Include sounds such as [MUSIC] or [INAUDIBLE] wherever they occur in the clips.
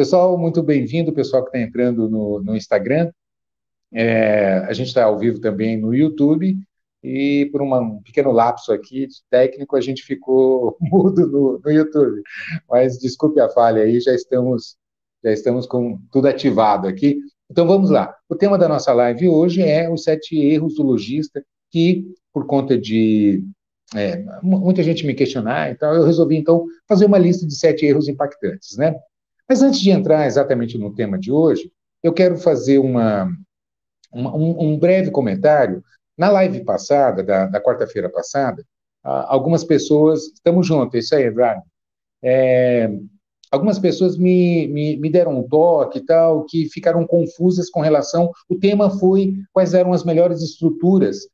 Pessoal, muito bem-vindo, pessoal que está entrando no, no Instagram. É, a gente está ao vivo também no YouTube e por uma, um pequeno lapso aqui técnico a gente ficou [LAUGHS] mudo no, no, YouTube. Mas desculpe a falha aí, já estamos já estamos com tudo ativado aqui. Então vamos lá. O tema da nossa live hoje é os sete erros do lojista que, por conta de é, muita gente me questionar, então eu resolvi então fazer uma lista de sete erros impactantes, né? Mas antes de entrar exatamente no tema de hoje, eu quero fazer uma, uma um, um, breve comentário. Na live passada, da, da quarta-feira passada, algumas pessoas, estamos juntos, isso aí, Eduardo. É, algumas pessoas me, me, me, deram um toque e tal, que ficaram confusas com relação. O tema foi quais eram as melhores estruturas,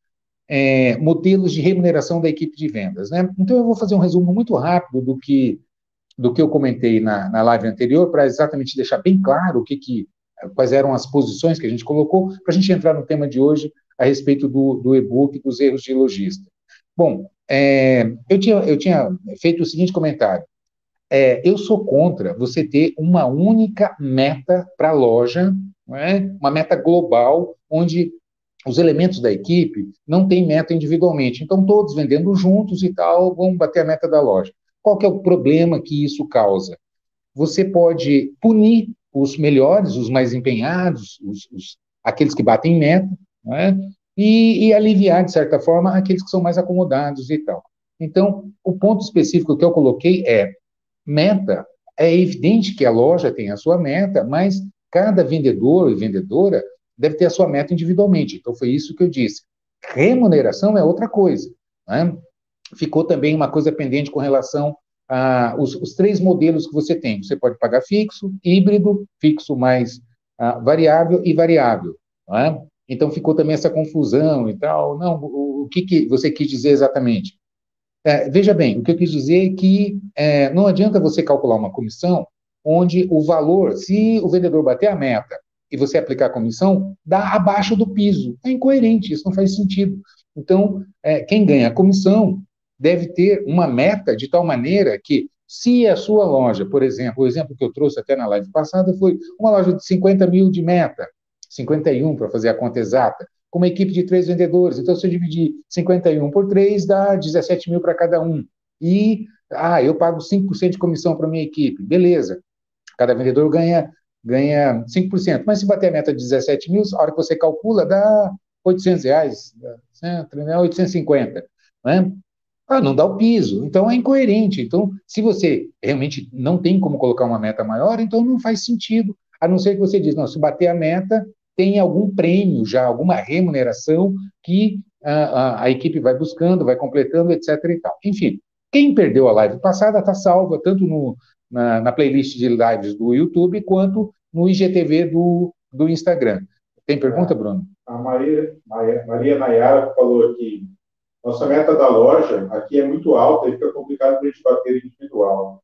é, modelos de remuneração da equipe de vendas. Né? Então, eu vou fazer um resumo muito rápido do que do que eu comentei na, na live anterior, para exatamente deixar bem claro o que, que, quais eram as posições que a gente colocou, para a gente entrar no tema de hoje a respeito do, do e-book dos erros de lojista. Bom, é, eu, tinha, eu tinha feito o seguinte comentário. É, eu sou contra você ter uma única meta para a loja, é? uma meta global, onde os elementos da equipe não têm meta individualmente. Então, todos vendendo juntos e tal, vão bater a meta da loja. Qual que é o problema que isso causa? Você pode punir os melhores, os mais empenhados, os, os, aqueles que batem meta, né? e, e aliviar, de certa forma, aqueles que são mais acomodados e tal. Então, o ponto específico que eu coloquei é meta. É evidente que a loja tem a sua meta, mas cada vendedor e vendedora deve ter a sua meta individualmente. Então, foi isso que eu disse. Remuneração é outra coisa. Né? ficou também uma coisa pendente com relação a os, os três modelos que você tem. Você pode pagar fixo, híbrido, fixo mais uh, variável e variável. É? Então ficou também essa confusão e tal. Não, o, o que, que, você quis dizer exatamente? É, veja bem, o que eu quis dizer é que é, não adianta você calcular uma comissão onde o valor, se o vendedor bater a meta e você aplicar a comissão, dá abaixo do piso. É incoerente, isso não faz sentido. Então, é, quem ganha a comissão deve ter uma meta de tal maneira que, se a sua loja, por exemplo, o exemplo que eu trouxe até na live passada foi uma loja de 50 mil de meta, 51 para fazer a conta exata, com uma equipe de três vendedores. Então, se eu dividir 51 por 3, dá 17 mil para cada um. E, ah, eu pago 5% de comissão para minha equipe. Beleza. Cada vendedor ganha, ganha 5%. Mas se bater a meta de 17 mil, a hora que você calcula, dá 800 reais, 850. Né? Ah, não dá o piso, então é incoerente. Então, se você realmente não tem como colocar uma meta maior, então não faz sentido, a não ser que você diz, não, se bater a meta, tem algum prêmio já, alguma remuneração que a, a, a equipe vai buscando, vai completando, etc. e tal. Enfim, quem perdeu a live passada está salva tanto no, na, na, playlist de lives do YouTube quanto no IGTV do, do Instagram. Tem pergunta, Bruno? A Maria, Maria, Maria Nayara falou aqui, nossa meta da loja aqui é muito alta e fica complicado para a gente bater individual.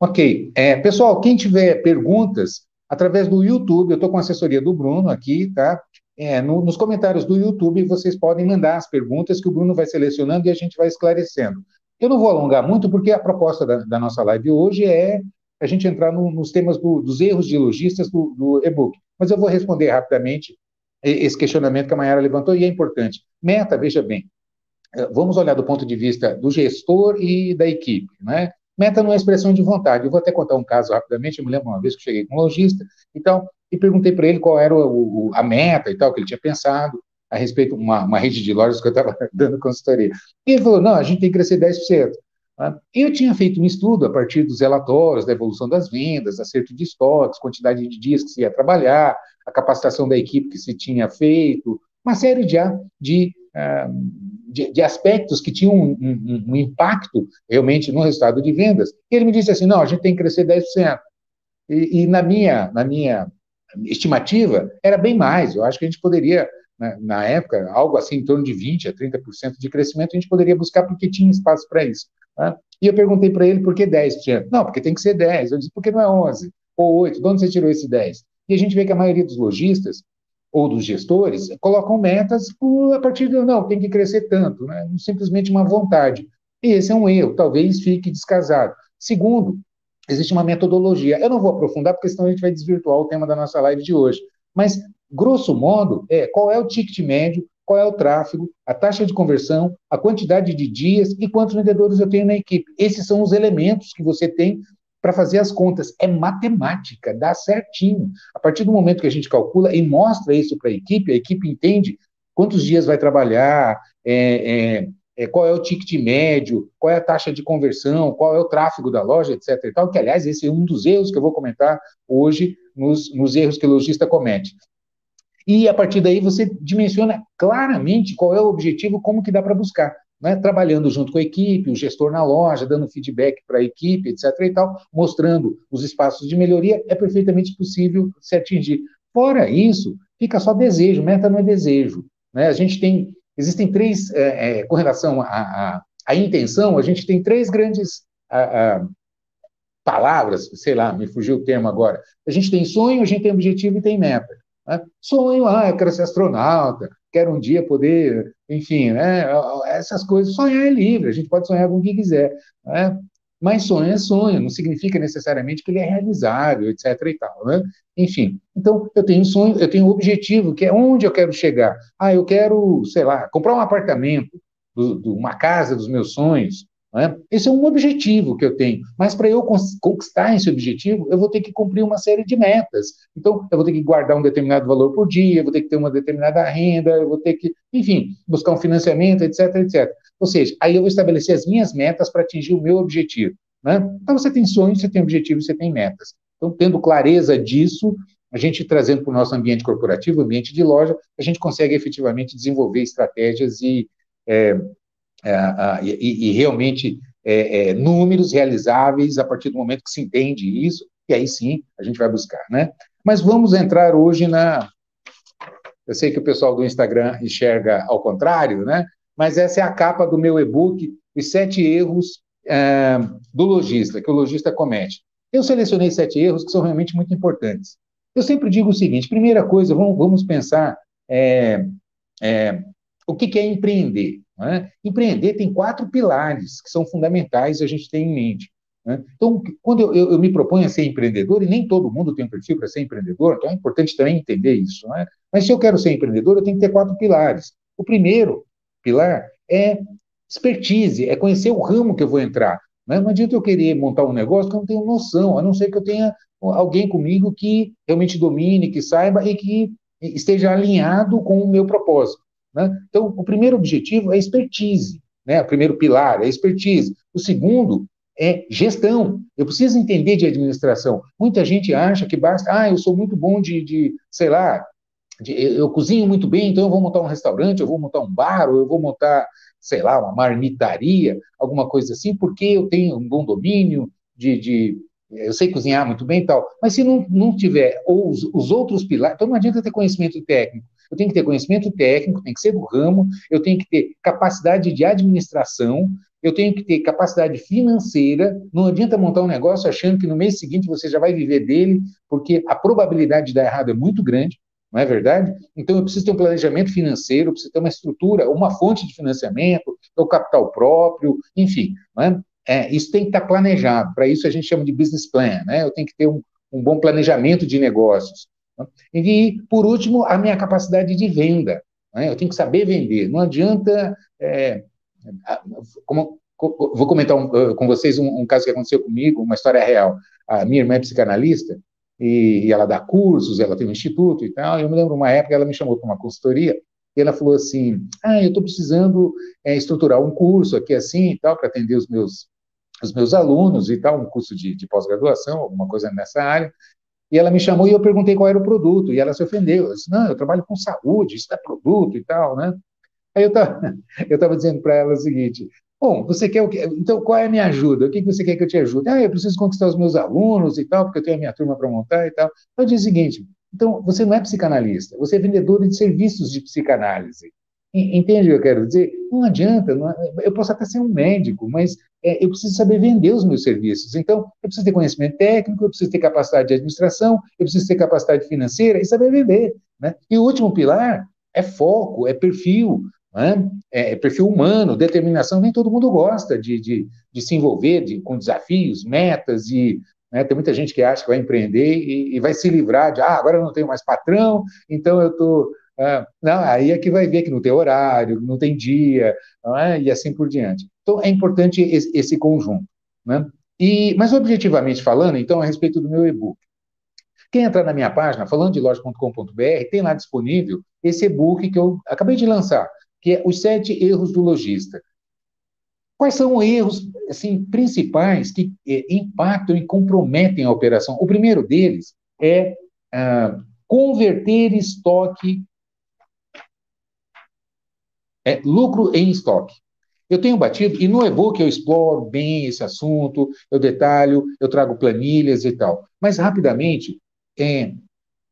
Ok. É, pessoal, quem tiver perguntas, através do YouTube, eu estou com a assessoria do Bruno aqui, tá? É, no, nos comentários do YouTube, vocês podem mandar as perguntas que o Bruno vai selecionando e a gente vai esclarecendo. Eu não vou alongar muito, porque a proposta da, da nossa live hoje é a gente entrar no, nos temas do, dos erros de lojistas do, do e-book. Mas eu vou responder rapidamente esse questionamento que a Mayara levantou, e é importante. Meta, veja bem, eh, vamos olhar do ponto de vista do gestor e da equipe, né? Meta não é expressão de vontade. Eu vou até contar um caso rapidamente. Eu me lembro uma vez que cheguei com um lojista e tal, e perguntei para ele qual era o, a meta e tal, que ele tinha pensado a respeito de uma, uma rede de lojas que eu estava [LAUGHS] dando consultoria. E ele falou: não, a gente tem que crescer 10%. Né? Eu tinha feito um estudo a partir dos relatórios da evolução das vendas, acerto de estoques, quantidade de dias que se ia trabalhar, a capacitação da equipe que se tinha feito, uma série de, de, ah, de, aspectos que tinham um, um, um, impacto realmente no resultado de vendas. E ele me disse assim, não, a gente tem que crescer 10%. E, e na, minha, na minha estimativa, era bem mais. Eu acho que a gente poderia, na, né, na época, algo assim em torno de 20% a 30% de crescimento, a gente poderia buscar porque tinha espaço para isso. Né? E eu perguntei para ele por que 10%. Não, porque tem que ser 10%. Eu disse, por que não é 11%? Ou 8%? De onde você tirou esse 10%? E a gente vê que a maioria dos lojistas ou dos gestores colocam metas a partir de, não, tem que crescer tanto, né? simplesmente uma vontade. E esse é um erro, talvez fique descasado. Segundo, existe uma metodologia. Eu não vou aprofundar, porque senão a gente vai desvirtuar o tema da nossa live de hoje. Mas, grosso modo, é qual é o ticket médio, qual é o tráfego, a taxa de conversão, a quantidade de dias e quantos vendedores eu tenho na equipe. Esses são os elementos que você tem para fazer as contas. É matemática, dá certinho. A partir do momento que a gente calcula e mostra isso para a equipe, a equipe entende quantos dias vai trabalhar, é, é, é, qual é o ticket médio, qual é a taxa de conversão, qual é o tráfego da loja, etc. E tal, que, aliás, esse é um dos erros que eu vou comentar hoje nos, nos erros que o lojista comete. E a partir daí você dimensiona claramente qual é o objetivo, como que dá para buscar. Né? Trabalhando junto com a equipe, o gestor na loja, dando feedback para a equipe, etc. e tal, mostrando os espaços de melhoria, é perfeitamente possível se atingir. Fora isso, fica só desejo, meta não é desejo. Né? A gente tem Existem três, é, é, com relação à intenção, a gente tem três grandes a, a, palavras, sei lá, me fugiu o termo agora. A gente tem sonho, a gente tem objetivo e tem meta. Né? Sonho, ah, eu quero ser astronauta, quero um dia poder, enfim, né? essas coisas. Sonhar é livre, a gente pode sonhar com o que quiser. Né? Mas sonho é sonho, não significa necessariamente que ele é realizável, etc. e tal, né? Enfim, então eu tenho um sonho, eu tenho um objetivo, que é onde eu quero chegar. Ah, eu quero, sei lá, comprar um apartamento, do, do, uma casa dos meus sonhos, né? Esse é um objetivo que eu tenho, mas para eu conquistar esse objetivo, eu vou ter que cumprir uma série de metas. Então, eu vou ter que guardar um determinado valor por dia, eu vou ter que ter uma determinada renda, eu vou ter que, enfim, buscar um financiamento, etc, etc. Ou seja, aí eu vou estabelecer as minhas metas para atingir o meu objetivo. Né? Então, você tem sonhos, você tem objetivos, você tem metas. Então, tendo clareza disso, a gente trazendo para o nosso ambiente corporativo, ambiente de loja, a gente consegue efetivamente desenvolver estratégias e é, e, e, realmente é, é, números realizáveis a partir do momento que se entende isso, e aí sim a gente vai buscar, né? Mas vamos entrar hoje na. Eu sei que o pessoal do Instagram enxerga ao contrário, né? Mas essa é a capa do meu e-book, os sete erros é, do lojista, que o lojista comete. Eu selecionei sete erros que são realmente muito importantes. Eu sempre digo o seguinte: primeira coisa, vamos, vamos pensar é, é, o que é empreender. Né? Empreender tem quatro pilares que são fundamentais a gente ter em mente. Né? Então, quando eu, eu, eu, me proponho a ser empreendedor, e nem todo mundo tem um perfil para ser empreendedor, então é importante também entender isso. Né? Mas se eu quero ser empreendedor, eu tenho que ter quatro pilares. O primeiro pilar é expertise, é conhecer o ramo que eu vou entrar. Né? Não adianta eu querer montar um negócio que eu não tenho noção, a não ser que eu tenha alguém comigo que realmente domine, que saiba e que esteja alinhado com o meu propósito. Né? Então, o primeiro objetivo é expertise, né? o primeiro pilar é expertise. O segundo é gestão. Eu preciso entender de administração. Muita gente acha que basta, ah, eu sou muito bom de, de sei lá, de, eu cozinho muito bem, então eu vou montar um restaurante, eu vou montar um bar, ou eu vou montar, sei lá, uma marmitaria, alguma coisa assim, porque eu tenho um bom domínio de, de eu sei cozinhar muito bem e tal, mas se não, não tiver ou os, os outros pilares, então não adianta ter conhecimento técnico, eu tenho que ter conhecimento técnico, tem que ser do ramo, eu tenho que ter capacidade de administração, eu tenho que ter capacidade financeira. Não adianta montar um negócio achando que no mês seguinte você já vai viver dele, porque a probabilidade de dar errado é muito grande, não é verdade? Então eu preciso ter um planejamento financeiro, eu preciso ter uma estrutura, uma fonte de financiamento, o capital próprio, enfim, é? É, isso tem que estar planejado. Para isso a gente chama de business plan, né? Eu tenho que ter um, um bom planejamento de negócios. E, por último, a minha capacidade de venda. Né? Eu tenho que saber vender. Não adianta. É, como, vou comentar um, com vocês um, um, caso que aconteceu comigo, uma história real. A minha irmã é psicanalista e, e ela dá cursos, ela tem um instituto e tal. Eu me lembro uma época ela me chamou para uma consultoria e ela falou assim: Ah, eu estou precisando é, estruturar um curso aqui assim e tal para atender os meus os meus alunos e tal, um curso de, de pós-graduação, alguma coisa nessa área. E ela me chamou e eu perguntei qual era o produto, e ela se ofendeu. Eu disse, não, eu trabalho com saúde, isso é produto e tal, né? Aí eu estava [LAUGHS] eu tava dizendo para ela o seguinte, bom, você quer o quê? Então, qual é a minha ajuda? O que você quer que eu te ajude? Ah, eu preciso conquistar os meus alunos e tal, porque eu tenho a minha turma para montar e tal. Eu disse o seguinte, então, você não é psicanalista, você é vendedor de serviços de psicanálise. Entende o que eu quero dizer? Não adianta, não, é, eu posso até ser um médico, mas é, eu preciso saber vender os meus serviços. Então, eu preciso ter conhecimento técnico, eu preciso ter capacidade de administração, eu preciso ter capacidade financeira e saber vender. Né? E o último pilar é foco, é perfil, né? é, é, perfil humano, determinação. Nem todo mundo gosta de, de, de se envolver de, com desafios, metas e, Né? Tem muita gente que acha que vai empreender e, e vai se livrar de, ah, agora eu não tenho mais patrão, então eu estou. Ah, não, aí é que vai ver que não tem horário, não tem dia, é? e assim por diante. Então, é importante esse, esse conjunto. Né? E, mas, objetivamente falando, então, a respeito do meu e-book. Quem entrar na minha página, falando de loja.com.br, tem lá disponível esse e-book que eu acabei de lançar, que é Os Sete Erros do Lojista. Quais são os erros assim, principais que é, impactam e comprometem a operação? O primeiro deles é ah, converter estoque, é, lucro em estoque. Eu tenho batido, e no e-book eu exploro bem esse assunto, eu detalho, eu trago planilhas e tal. Mas, rapidamente, é,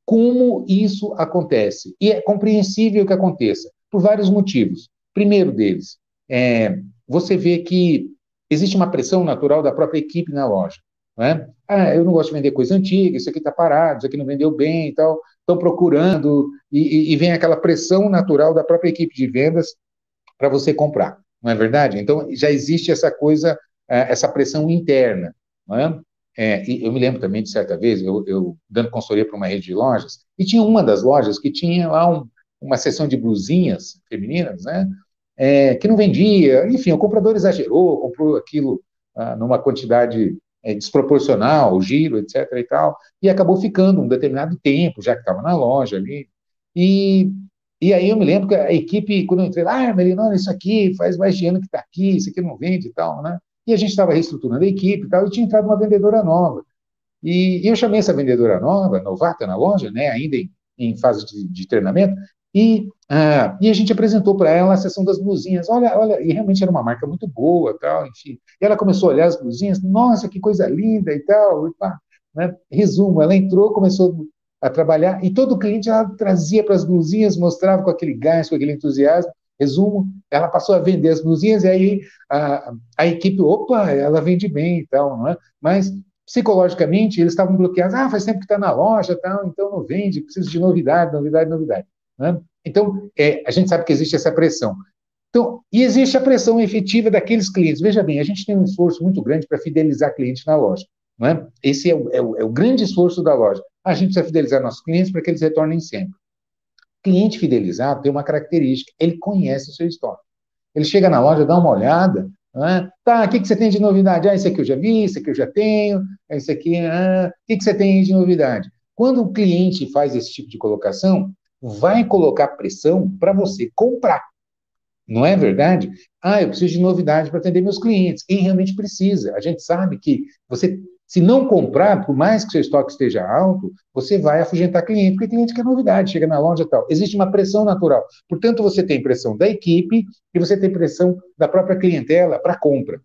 como isso acontece? E é compreensível que aconteça, por vários motivos. Primeiro deles, é, você vê que existe uma pressão natural da própria equipe na loja. Não é? Ah, eu não gosto de vender coisa antiga, isso aqui está parado, isso aqui não vendeu bem e tal. Estão procurando, e, e, vem aquela pressão natural da própria equipe de vendas para você comprar, não é verdade? Então, já existe essa coisa, é, essa pressão interna. Não é? É, eu me lembro também de certa vez, eu, eu dando consultoria para uma rede de lojas, e tinha uma das lojas que tinha lá um, uma seção de blusinhas femininas, né? é, que não vendia, enfim, o comprador exagerou, comprou aquilo ah, numa quantidade é, desproporcional, o giro, etc. e tal, e acabou ficando um determinado tempo, já que estava na loja ali. E, e aí eu me lembro que a equipe, quando eu entrei lá, ah, Melinona, isso aqui faz mais de ano que está aqui, isso aqui não vende e tal, né? E a gente estava reestruturando a equipe e tal, e tinha entrado uma vendedora nova. E, e eu chamei essa vendedora nova, novata na loja, né, ainda em, em fase de, de treinamento, e, ah, e a gente apresentou para ela a sessão das blusinhas. Olha, olha, e realmente era uma marca muito boa, tal, enfim. E ela começou a olhar as blusinhas, nossa, que coisa linda e tal. E pá, né? Resumo, ela entrou, começou a trabalhar, e todo cliente ela trazia para as blusinhas, mostrava com aquele gás, com aquele entusiasmo. Resumo, ela passou a vender as blusinhas, e aí a, a equipe, opa, ela vende bem e tal, não é? Mas psicologicamente eles estavam bloqueados. Ah, faz tempo que está na loja, tal, então não vende, precisa de novidade, novidade, novidade. Né? Então, é, a gente sabe que existe essa pressão. Então, e existe a pressão efetiva daqueles clientes. Veja bem, a gente tem um esforço muito grande para fidelizar clientes na loja. É? Esse é o, é, o, é o, grande esforço da loja. A gente precisa fidelizar nossos clientes para que eles retornem sempre. Cliente fidelizado tem uma característica, ele conhece o seu estoque. Ele chega na loja, dá uma olhada, é? tá, o que, que você tem de novidade? Ah, esse aqui eu já vi, esse aqui eu já tenho, esse aqui, ah, o que, que você tem de novidade? Quando o cliente faz esse tipo de colocação, vai colocar pressão para você comprar. Não é verdade? Ah, eu preciso de novidade para atender meus clientes. E realmente precisa. A gente sabe que você, se não comprar, por mais que seu estoque esteja alto, você vai afugentar cliente, porque cliente quer novidade, chega na loja e tal. Existe uma pressão natural. Portanto, você tem pressão da equipe e você tem pressão da própria clientela para compra.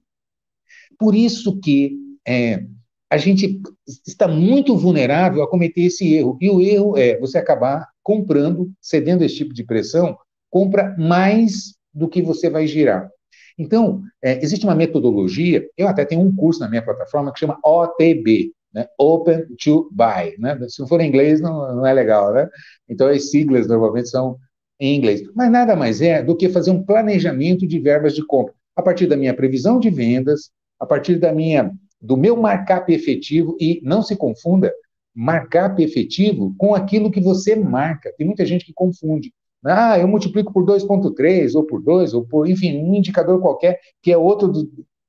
Por isso que é, a gente está muito vulnerável a cometer esse erro. E o erro é você acabar comprando, cedendo esse tipo de pressão, compra mais do que você vai girar. Então, é, existe uma metodologia, eu até tenho um curso na minha plataforma que chama OTB, né? Open to Buy. Né? Se não for em inglês, não, não é legal, né? Então, as siglas normalmente são em inglês. Mas nada mais é do que fazer um planejamento de verbas de compra, a partir da minha previsão de vendas, a partir da minha do meu markup efetivo, e não se confunda, markup efetivo com aquilo que você marca. Tem muita gente que confunde. Ah, eu multiplico por 2,3, ou por 2, ou por, enfim, um indicador qualquer, que é outro,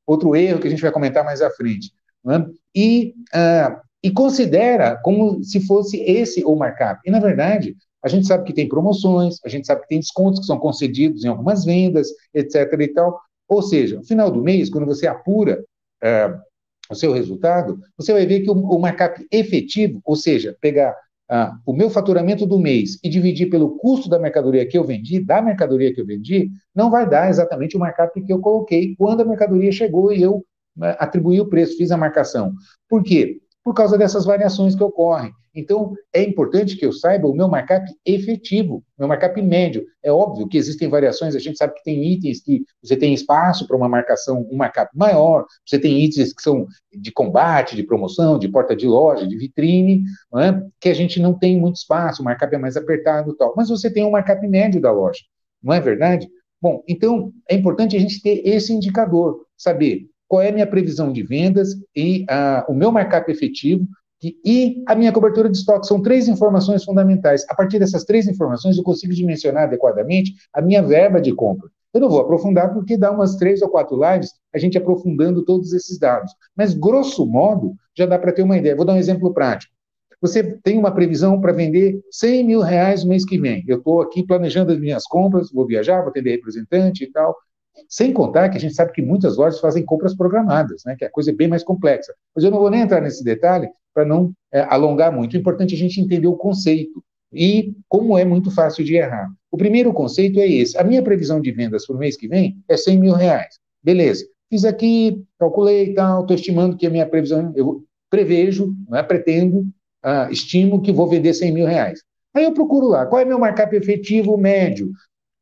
outro erro que a gente vai comentar mais à frente. Né? E, uh, e considera como se fosse esse o markup. E, na verdade, a gente sabe que tem promoções, a gente sabe que tem descontos que são concedidos em algumas vendas, etc. e tal. Ou seja, no final do mês, quando você apura uh, o seu resultado, você vai ver que o, o markup efetivo, ou seja, pegar ah, o meu faturamento do mês e dividir pelo custo da mercadoria que eu vendi, da mercadoria que eu vendi, não vai dar exatamente o markup que eu coloquei quando a mercadoria chegou e eu né, atribuí o preço, fiz a marcação. Por quê? Por causa dessas variações que ocorrem. Então, é importante que eu saiba o meu markup efetivo, meu markup médio. É óbvio que existem variações, a gente sabe que tem itens que você tem espaço para uma marcação, um markup maior, você tem itens que são de combate, de promoção, de porta de loja, de vitrine, é? que a gente não tem muito espaço, o markup é mais apertado e tal. Mas você tem um markup médio da loja, não é verdade? Bom, então é importante a gente ter esse indicador, saber qual é a minha previsão de vendas e a, o meu markup efetivo e a minha cobertura de estoque. São três informações fundamentais. A partir dessas três informações, eu consigo dimensionar adequadamente a minha verba de compra. Eu não vou aprofundar porque dá umas três ou quatro lives a gente aprofundando todos esses dados. Mas, grosso modo, já dá para ter uma ideia. Vou dar um exemplo prático. Você tem uma previsão para vender 100 mil reais no mês que vem. Eu estou aqui planejando as minhas compras, vou viajar, vou atender representante e tal. Sem contar que a gente sabe que muitas lojas fazem compras programadas, né, que a coisa é bem mais complexa. Mas eu não vou nem entrar nesse detalhe para não é, alongar muito. O importante é a gente entender o conceito e como é muito fácil de errar. O primeiro conceito é esse. A minha previsão de vendas para o mês que vem é 100 mil reais. Beleza. Fiz aqui, calculei e tal, estou estimando que a minha previsão, eu prevejo, não é, pretendo, ah, estimo que vou vender 100 mil reais. Aí eu procuro lá, qual é meu markup efetivo médio?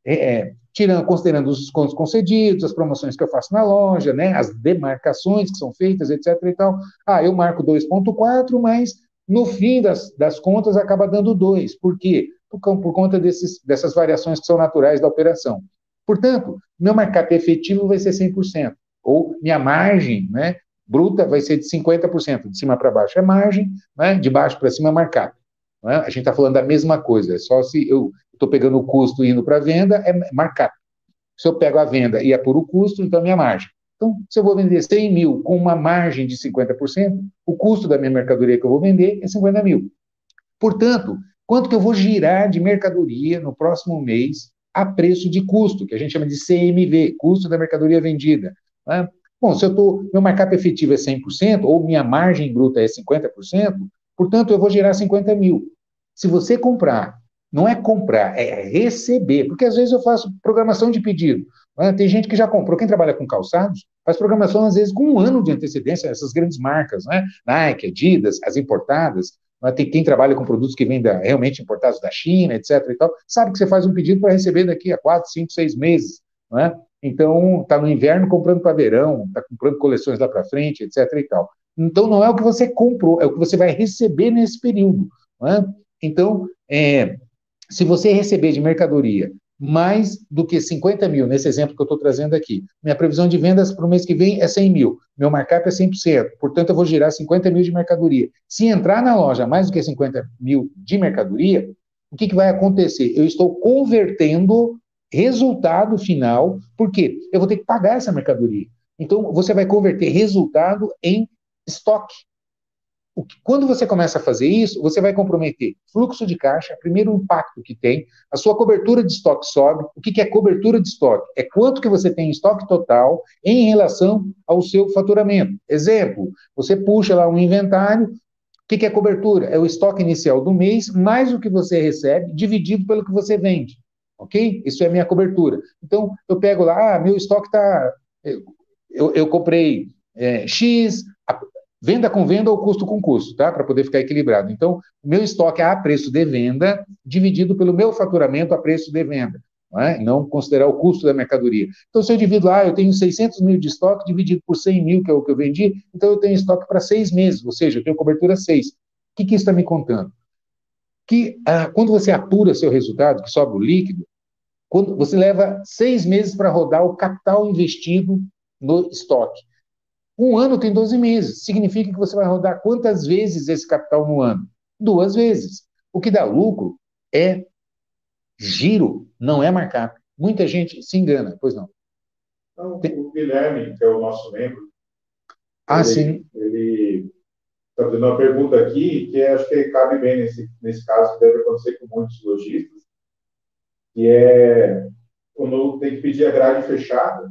É, é, tirando, considerando os descontos concedidos, as promoções que eu faço na loja, né, as demarcações que são feitas, etc. e tal. Ah, eu marco 2,4, mas no fim das, das contas acaba dando 2. Por quê? Por, por conta desses, dessas variações que são naturais da operação. Portanto, meu markup efetivo vai ser 100%, ou minha margem né, bruta vai ser de 50%, de cima para baixo é margem, né, de baixo para cima é markup. Né? A gente está falando da mesma coisa, é só se eu estou pegando o custo indo para a venda, é markup. Se eu pego a venda e é por o custo, então é minha margem. Então, se eu vou vender 100 mil com uma margem de 50%, o custo da minha mercadoria que eu vou vender é 50 mil. Portanto, quanto que eu vou girar de mercadoria no próximo mês a preço de custo, que a gente chama de CMV, custo da mercadoria vendida. Né? Bom, se eu tô, meu markup efetivo é 100%, ou minha margem bruta é 50%, portanto, eu vou gerar 50 mil. Se você comprar não é comprar, é receber. Porque às vezes eu faço programação de pedido. Né? Tem gente que já comprou, quem trabalha com calçados, faz programação às vezes com um ano de antecedência, essas grandes marcas, né? Nike, Adidas, as importadas. Né? Tem quem trabalha com produtos que vêm realmente importados da China, etc. E tal, sabe que você faz um pedido para receber daqui a quatro, cinco, seis meses. Né? Então, está no inverno comprando para verão, está comprando coleções lá para frente, etc. E tal. Então, não é o que você comprou, é o que você vai receber nesse período. Né? Então, é, se você receber de mercadoria mais do que 50 mil, nesse exemplo que eu estou trazendo aqui, minha previsão de vendas para o mês que vem é 100 mil, meu markup é 100%, portanto eu vou girar 50 mil de mercadoria. Se entrar na loja mais do que 50 mil de mercadoria, o que, que vai acontecer? Eu estou convertendo resultado final, porque eu vou ter que pagar essa mercadoria. Então, você vai converter resultado em estoque quando você começa a fazer isso, você vai comprometer fluxo de caixa, primeiro impacto que tem, a sua cobertura de estoque sobe. O que é cobertura de estoque? É quanto que você tem em estoque total em relação ao seu faturamento. Exemplo, você puxa lá um inventário, o que é cobertura? É o estoque inicial do mês, mais o que você recebe, dividido pelo que você vende. Ok? Isso é minha cobertura. Então, eu pego lá, ah, meu estoque está. Eu, eu, comprei é, X, Venda com venda ou custo com custo, tá? Para poder ficar equilibrado. Então, o meu estoque é a preço de venda dividido pelo meu faturamento a preço de venda. Não, é? não considerar o custo da mercadoria. Então, se eu divido, ah, eu tenho 600 mil de estoque dividido por 100 mil, que é o que eu vendi, então eu tenho estoque para seis meses, ou seja, eu tenho cobertura seis. O que, que isso está me contando? Que ah, quando você apura seu resultado, que sobra o líquido, quando você leva seis meses para rodar o capital investido no estoque. Um ano tem 12 meses. Significa que você vai rodar quantas vezes esse capital no ano? Duas vezes. O que dá lucro é giro, não é markup. Muita gente se engana, pois não. Então, o Guilherme, que é o nosso membro, ah, ele, sim. ele está fazendo uma pergunta aqui que acho que cabe bem nesse, nesse caso, que deve acontecer com muitos lojistas, que é quando tem que pedir a grade fechada,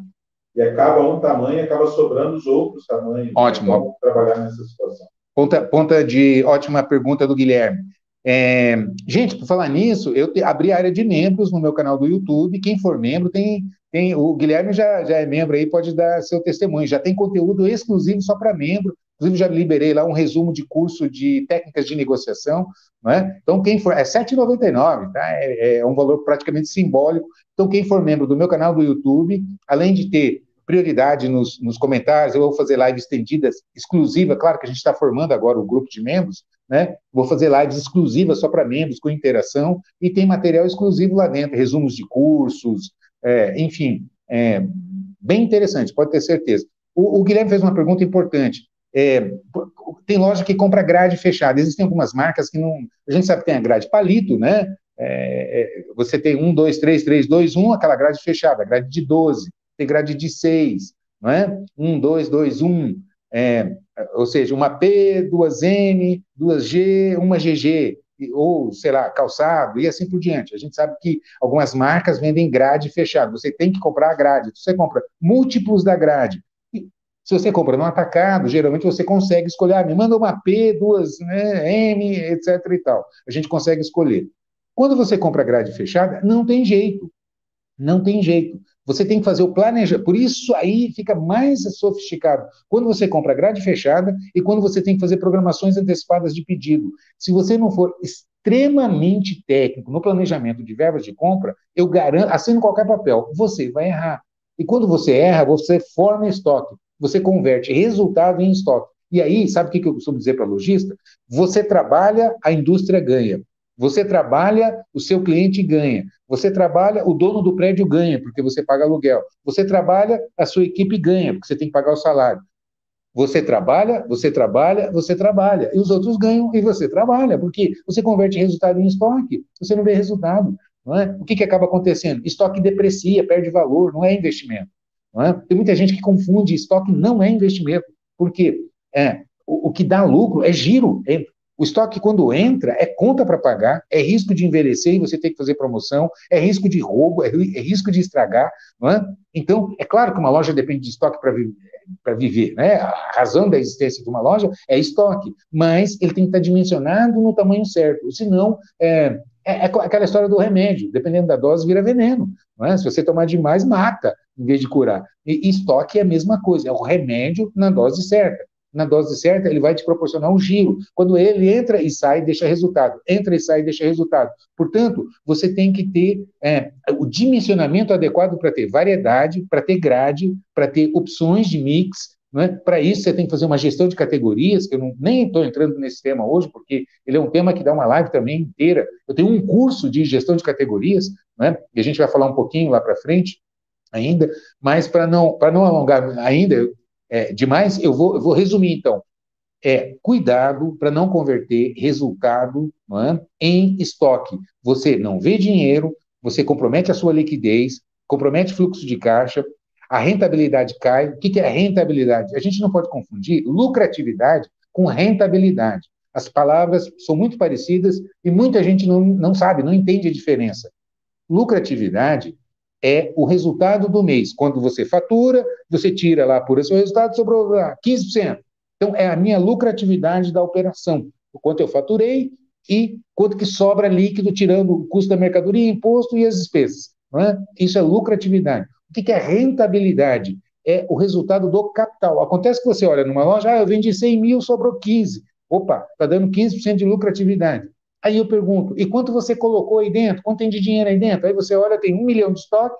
e acaba um tamanho, acaba sobrando os outros tamanhos. Ótimo. Trabalhar nessa situação. Ponta, ponta de ótima pergunta do Guilherme. É, gente, por falar nisso, eu te, abri a área de membros no meu canal do YouTube. Quem for membro tem, tem o Guilherme já, já é membro aí, pode dar seu testemunho. Já tem conteúdo exclusivo só para membro. Inclusive, já liberei lá um resumo de curso de técnicas de negociação. Né? Então, quem for. É R$ 7,99, tá? É, é um valor praticamente simbólico. Então, quem for membro do meu canal do YouTube, além de ter prioridade nos, nos comentários, eu vou fazer lives estendidas, exclusiva, claro que a gente está formando agora o grupo de membros, né? Vou fazer lives exclusivas só para membros, com interação, e tem material exclusivo lá dentro, resumos de cursos, é, enfim, é, bem interessante, pode ter certeza. O, o Guilherme fez uma pergunta importante. É, tem loja que compra grade fechada. Existem algumas marcas que não. A gente sabe que tem a grade palito, né? É, é você tem um, dois, três, três, dois, um, aquela grade fechada, grade de 12, tem grade de 6, não é? 1, 2, 2, 1. É, ou seja, uma P, duas M, duas G, uma GG, ou, sei lá, calçado, e assim por diante. A gente sabe que algumas marcas vendem grade fechada, você tem que comprar a grade, você compra múltiplos da grade. Se você compra no atacado, geralmente você consegue escolher, ah, me manda uma P, duas né, M, etc e tal. A gente consegue escolher. Quando você compra grade fechada, não tem jeito. Não tem jeito. Você tem que fazer o planejamento. Por isso aí fica mais sofisticado. Quando você compra grade fechada e quando você tem que fazer programações antecipadas de pedido. Se você não for extremamente técnico no planejamento de verbas de compra, eu garanto, assino qualquer papel, você vai errar. E quando você erra, você forma estoque. Você converte resultado em estoque. E aí, sabe o que eu costumo dizer para lojista? Você trabalha, a indústria ganha. Você trabalha, o seu cliente ganha. Você trabalha, o dono do prédio ganha, porque você paga aluguel. Você trabalha, a sua equipe ganha, porque você tem que pagar o salário. Você trabalha, você trabalha, você trabalha. E os outros ganham e você trabalha, porque você converte resultado em estoque, você não vê resultado. Não é? O que, que acaba acontecendo? Estoque deprecia, perde valor, não é investimento. Não é? Tem muita gente que confunde estoque não é investimento, porque é, o, o que dá lucro é giro, é o estoque, quando entra, é conta para pagar, é risco de envelhecer e você ter que fazer promoção, é risco de roubo, é, é risco de estragar. Não é? Então, é claro que uma loja depende de estoque para vi viver. Né? A razão da existência de uma loja é estoque, mas ele tem que estar dimensionado no tamanho certo. Senão, é, é, é aquela história do remédio, dependendo da dose, vira veneno. É? Se você tomar demais, mata, em vez de curar. E, estoque é a mesma coisa, é o remédio na dose certa na dose certa, ele vai te proporcionar um giro. Quando ele entra e sai, deixa resultado. Entra e sai, deixa resultado. Portanto, você tem que ter é, o dimensionamento adequado para ter variedade, para ter grade, para ter opções de mix. É? Para isso, você tem que fazer uma gestão de categorias, que eu não, nem estou entrando nesse tema hoje, porque ele é um tema que dá uma live também inteira. Eu tenho um curso de gestão de categorias, né? e a gente vai falar um pouquinho lá para frente ainda, mas para não, não alongar ainda, é, demais, eu vou, eu vou resumir então. É, cuidado para não converter resultado é, em estoque. Você não vê dinheiro, você compromete a sua liquidez, compromete fluxo de caixa, a rentabilidade cai. O que é rentabilidade? A gente não pode confundir lucratividade com rentabilidade. As palavras são muito parecidas e muita gente não, não sabe, não entende a diferença. Lucratividade é o resultado do mês. Quando você fatura, você tira lá por esse resultado, sobrou lá 15%. Então, é a minha lucratividade da operação. O quanto eu faturei e quanto que sobra líquido, tirando o custo da mercadoria, imposto e as despesas. É? Isso é lucratividade. O que é rentabilidade? É o resultado do capital. Acontece que você olha numa loja, ah, eu vendi 100 mil, sobrou 15. Opa, está dando 15% de lucratividade. Aí eu pergunto, e quanto você colocou aí dentro? Quanto tem de dinheiro aí dentro? Aí você olha, tem um milhão de estoque,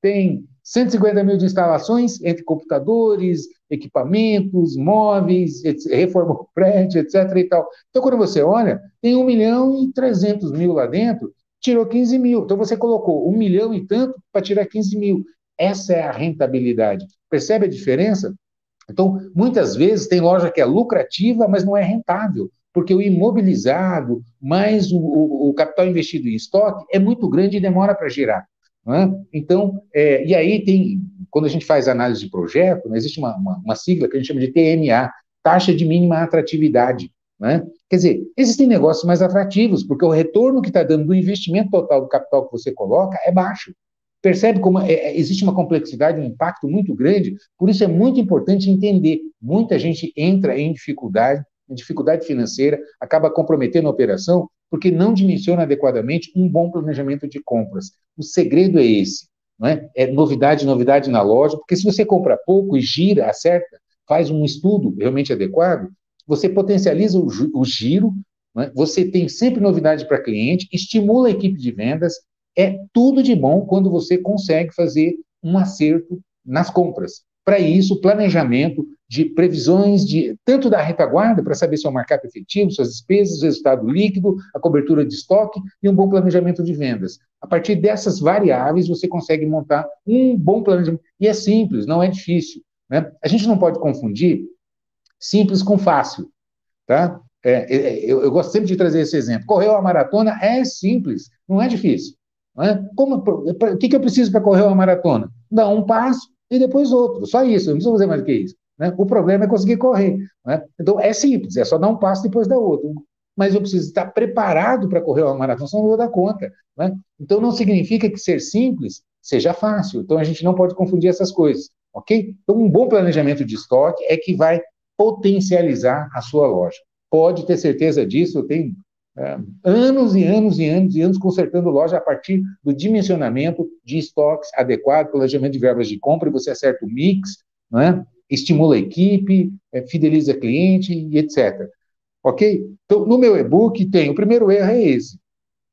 tem 150 mil de instalações entre computadores, equipamentos, móveis, reforma do prédio, etc. E tal. Então, quando você olha, tem um milhão e 300 mil lá dentro, tirou 15 mil. Então, você colocou um milhão e tanto para tirar 15 mil. Essa é a rentabilidade. Percebe a diferença? Então, muitas vezes tem loja que é lucrativa, mas não é rentável porque o imobilizado mais o, o, o capital investido em estoque é muito grande e demora para girar. É? Então, é, e aí tem, quando a gente faz análise de projeto, né, existe uma, uma, uma, sigla que a gente chama de TMA, taxa de mínima atratividade. Né? Quer dizer, existem negócios mais atrativos, porque o retorno que está dando do investimento total do capital que você coloca é baixo. Percebe como é, é, existe uma complexidade, um impacto muito grande, por isso é muito importante entender. Muita gente entra em dificuldade dificuldade financeira, acaba comprometendo a operação porque não dimensiona adequadamente um bom planejamento de compras. O segredo é esse, não é? É novidade, novidade na loja, porque se você compra pouco e gira, acerta, faz um estudo realmente adequado, você potencializa o, o giro, é? você tem sempre novidade para cliente, estimula a equipe de vendas, é tudo de bom quando você consegue fazer um acerto nas compras. Para isso, planejamento, de previsões de tanto da retaguarda para saber se é markup efetivo, suas despesas, resultado líquido, a cobertura de estoque e um bom planejamento de vendas. A partir dessas variáveis você consegue montar um bom planejamento e é simples, não é difícil. Né? A gente não pode confundir simples com fácil. Tá? É, é, é, eu, eu, gosto sempre de trazer esse exemplo. Correr uma maratona é simples, não é difícil. Não é? Como, o que, que eu preciso para correr uma maratona? Dar um passo e depois outro. Só isso, não preciso fazer mais do que isso. Né? O problema é conseguir correr. Né? Então, é simples, é só dar um passo depois dar outro. Mas eu preciso estar preparado para correr uma maratona, senão não vou dar conta. Né? Então, não significa que ser simples seja fácil. Então, a gente não pode confundir essas coisas. Ok? Então, um bom planejamento de estoque é que vai potencializar a sua loja. Pode ter certeza disso, eu tenho é, anos e anos e anos e anos consertando loja a partir do dimensionamento de estoques adequado, planejamento de verbas de compra, e você acerta o mix, né? Estimula a equipe, é, fideliza cliente e etc. Ok? Então, no meu e-book tem, o primeiro erro é esse,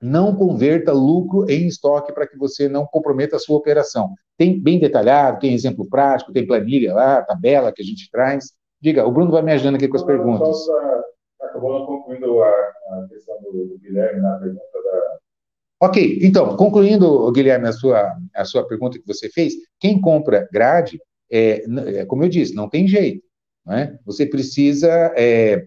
não converta lucro em estoque para que você não comprometa a sua operação. Tem bem detalhado, tem exemplo prático, tem planilha lá, tabela que a gente traz. Diga, o Bruno vai me ajudando aqui com as perguntas. acabou não concluindo a, a questão do, do, Guilherme na pergunta da. Ok, então, concluindo, Guilherme, a sua, a sua pergunta que você fez, quem compra grade, é, é como eu disse, não tem jeito. Não é? Você precisa é,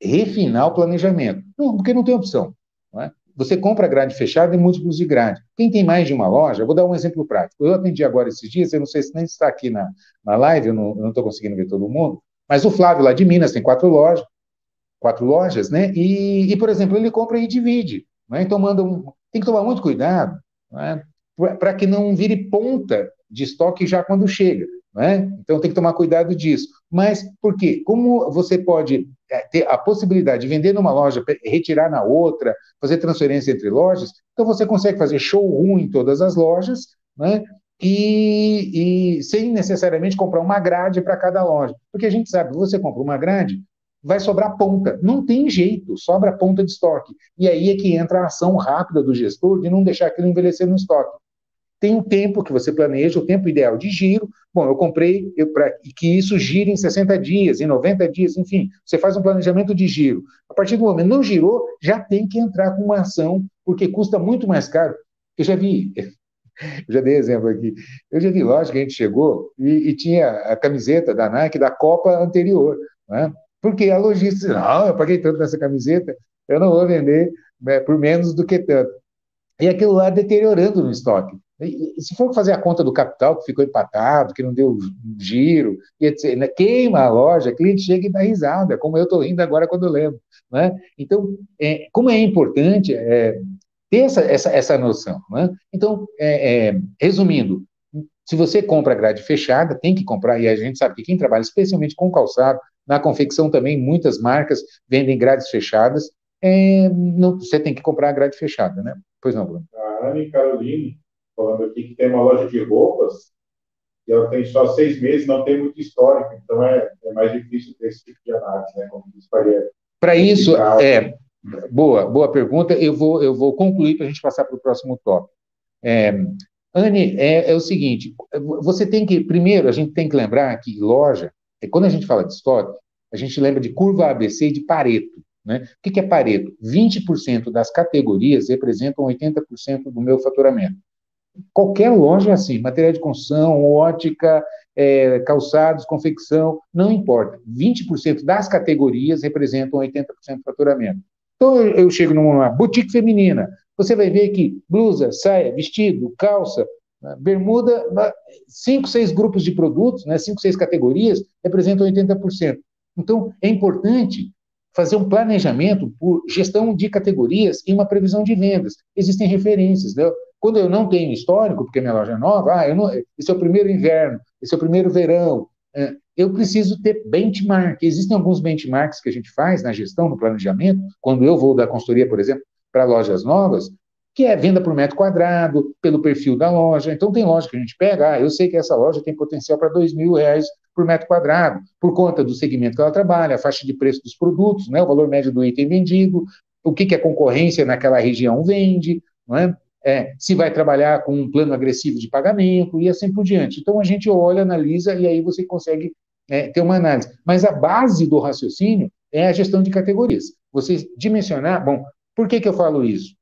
refinar o planejamento. Não, porque não tem opção. Não é? Você compra grade fechada e múltiplos de grade. Quem tem mais de uma loja, vou dar um exemplo prático. Eu atendi agora esses dias, eu não sei se nem está aqui na, na live, eu não estou conseguindo ver todo mundo, mas o Flávio lá de Minas tem quatro lojas, quatro lojas, né? E, e por exemplo, ele compra e divide. Né? Então manda um, tem que tomar muito cuidado né? para que não vire ponta de estoque já quando chega. Né? Então tem que tomar cuidado disso. Mas por quê? Como você pode é, ter a possibilidade de vender numa loja, retirar na outra, fazer transferência entre lojas, então você consegue fazer showroom em todas as lojas, né? E, e sem necessariamente comprar uma grade para cada loja. Porque a gente sabe você compra uma grade, vai sobrar ponta. Não tem jeito, sobra ponta de estoque. E aí é que entra a ação rápida do gestor de não deixar aquilo envelhecer no estoque tem um tempo que você planeja, o tempo ideal de giro. Bom, eu comprei para que isso gire em 60 dias, em 90 dias, enfim. Você faz um planejamento de giro. A partir do momento não girou, já tem que entrar com uma ação, porque custa muito mais caro. Eu já vi, [LAUGHS] eu já dei exemplo aqui. Eu já vi loja que a gente chegou e, e tinha a camiseta da Nike da Copa anterior, né? Porque a logística, não, eu paguei tanto nessa camiseta, eu não vou vender né, por menos do que tanto. E aquilo lá deteriorando no estoque. E, se for fazer a conta do capital que ficou empatado, que não deu giro, etc., né? queima a loja, cliente chega e dá risada, como eu estou rindo agora quando eu lembro. Né? Então, é, como é importante é, ter essa, essa, essa noção. Né? Então, é, é, resumindo, se você compra grade fechada, tem que comprar, e a gente sabe que quem trabalha especialmente com calçado, na confecção também, muitas marcas vendem grades fechadas, é, não, você tem que comprar a grade fechada, né? Pois não, Bruno. A e Caroline falando aqui que tem uma loja de roupas e ela tem só seis meses, não tem muito histórico, então é, é mais difícil ter esse tipo de análise, né? Como diz Para isso, é, boa, boa pergunta. Eu vou, eu vou concluir para a gente passar para o próximo tópico. É, Anne, é, é, o seguinte: você tem que, primeiro, a gente tem que lembrar que loja, quando a gente fala de estoque, a gente lembra de curva ABC e de Pareto. Né? O que é Pareto? 20% das categorias representam 80% do meu faturamento. Qualquer loja é assim, material de construção, ótica, é, calçados, confecção, não importa. 20% das categorias representam 80% do faturamento. Então, eu, chego numa boutique feminina, você vai ver que blusa, saia, vestido, calça, né, bermuda, cinco, seis grupos de produtos, né, cinco, seis categorias, representam 80%. Então, é importante fazer um planejamento por gestão de categorias e uma previsão de vendas. Existem referências. Né? Quando eu não tenho histórico, porque minha loja é nova, ah, não, esse é o primeiro inverno, esse é o primeiro verão, é, eu preciso ter benchmark. Existem alguns benchmarks que a gente faz na gestão, no planejamento, quando eu vou da consultoria, por exemplo, para lojas novas, que é venda por metro quadrado, pelo perfil da loja. Então, tem loja que a gente pega, ah, eu sei que essa loja tem potencial para dois mil reais por metro quadrado, por conta do segmento que ela trabalha, a faixa de preço dos produtos, né, o valor médio do item vendido, o que, que a concorrência naquela região vende, não é? É, se vai trabalhar com um plano agressivo de pagamento e assim por diante. Então a gente olha, analisa e aí você consegue é, ter uma análise. Mas a base do raciocínio é a gestão de categorias. Você dimensionar, bom, por que, que eu falo isso?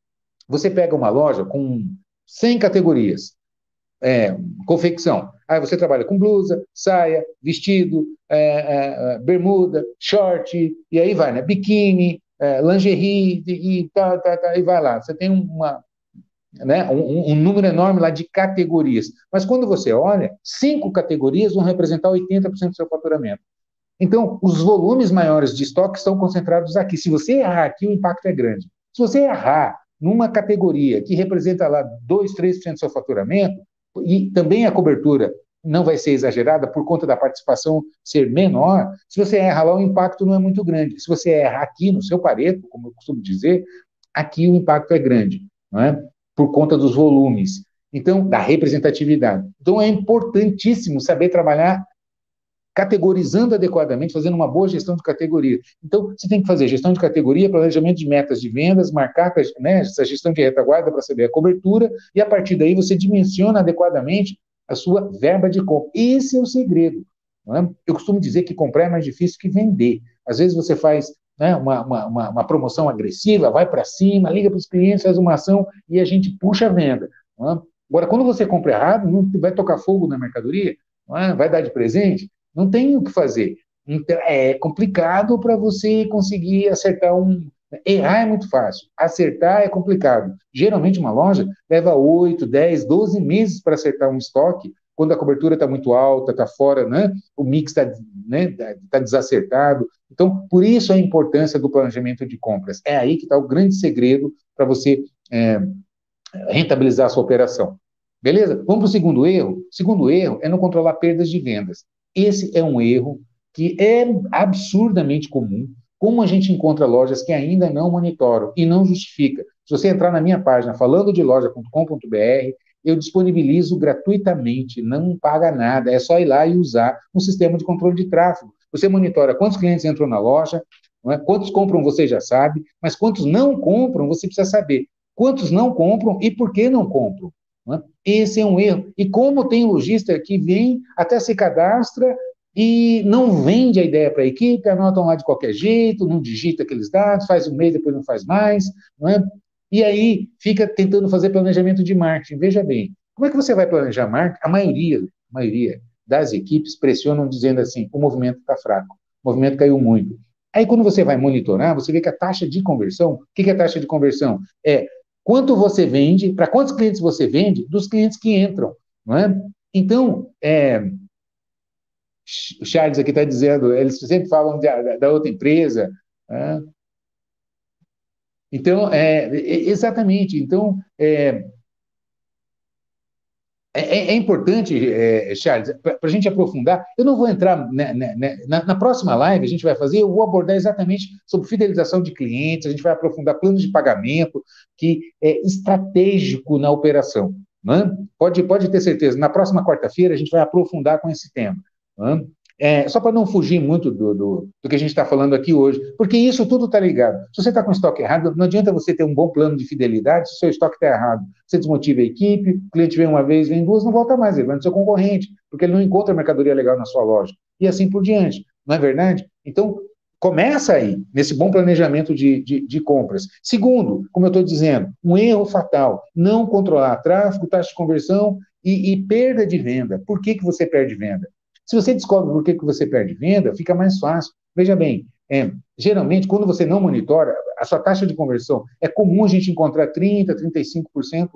Você pega uma loja com 100 categorias. é, confecção. Aí você trabalha com blusa, saia, vestido, é, é, é bermuda, short, e aí vai, né? Biquíni, lingerie, e, tá, tá, tá, e vai lá. Você tem uma, né, um, um, número enorme lá de categorias. Mas quando você olha, cinco categorias vão representar 80% do seu faturamento. Então, os volumes maiores de estoque estão concentrados aqui. Se você errar aqui, o impacto é grande. Se você errar numa categoria que representa lá 2, 3% do seu faturamento, e também a cobertura não vai ser exagerada por conta da participação ser menor, se você erra lá, o impacto não é muito grande. Se você erra aqui no seu pareto, como eu costumo dizer, aqui o impacto é grande, não é? Por conta dos volumes. Então, da representatividade. Então, é importantíssimo saber trabalhar categorizando adequadamente, fazendo uma boa gestão de categoria. Então, você tem que fazer gestão de categoria, planejamento de metas de vendas, marcar né, essa gestão de retaguarda para saber a cobertura, e a partir daí você dimensiona adequadamente a sua verba de compra. Esse é o segredo. É? Eu costumo dizer que comprar é mais difícil que vender. Às vezes você faz né, uma, uma, uma, promoção agressiva, vai para cima, liga para os clientes, faz uma ação e a gente puxa a venda. É? Agora, quando você compra errado, não vai tocar fogo na mercadoria, é? vai dar de presente, não tem o que fazer. Então, é complicado para você conseguir acertar um. Errar é muito fácil, acertar é complicado. Geralmente, uma loja leva 8, 10, 12 meses para acertar um estoque, quando a cobertura está muito alta, está fora, né? o mix está né? tá desacertado. Então, por isso a importância do planejamento de compras. É aí que está o grande segredo para você é, rentabilizar a sua operação. Beleza? Vamos para o segundo erro. O segundo erro é não controlar perdas de vendas. Esse é um erro que é absurdamente comum. Como a gente encontra lojas que ainda não monitoram e não justifica. Se você entrar na minha página falando de loja.com.br, eu disponibilizo gratuitamente, não paga nada, é só ir lá e usar um sistema de controle de tráfego. Você monitora quantos clientes entram na loja, é? quantos compram você já sabe, mas quantos não compram você precisa saber. Quantos não compram e por que não compram. Né? Esse é um erro. E como tem lojista que vem, até se cadastra e não vende a ideia para a equipe, anotam lá de qualquer jeito, não digita aqueles dados, faz um mês, depois não faz mais, não é? e aí fica tentando fazer planejamento de marketing. Veja bem, como é que você vai planejar marketing? A maioria, a maioria das equipes pressionam dizendo assim, o movimento está fraco, o movimento caiu muito. Aí quando você vai monitorar, você vê que a taxa de conversão, o que é a taxa de conversão? É quanto você vende, para quantos clientes você vende, dos clientes que entram, não é? Então, é, o Charles aqui está dizendo, eles sempre falam da, da outra empresa. É? Então, é, exatamente. Então, é, é, é, importante, é, Charles, para a gente aprofundar. Eu não vou entrar né, né, né, na, na, próxima live, a gente vai fazer, eu vou abordar exatamente sobre fidelização de clientes, a gente vai aprofundar planos de pagamento, que é estratégico na operação. Né? Pode, pode ter certeza, na próxima quarta-feira a gente vai aprofundar com esse tema. É, só para não fugir muito do, do, do que a gente está falando aqui hoje, porque isso tudo está ligado. Se você está com estoque errado, não adianta você ter um bom plano de fidelidade se o seu estoque está errado. Você desmotiva a equipe, o cliente vem uma vez, vem duas, não volta mais, ele vai no seu concorrente, porque ele não encontra mercadoria legal na sua loja. E assim por diante, não é verdade? Então, começa aí, nesse bom planejamento de, de, de compras. Segundo, como eu estou dizendo, um erro fatal, não controlar tráfego, taxa de conversão e, e perda de venda. Por que, que você perde venda? Se você descobre por que, que você perde venda, fica mais fácil. Veja bem, é, geralmente, quando você não monitora, a sua taxa de conversão, é comum a gente encontrar 30%, 35%,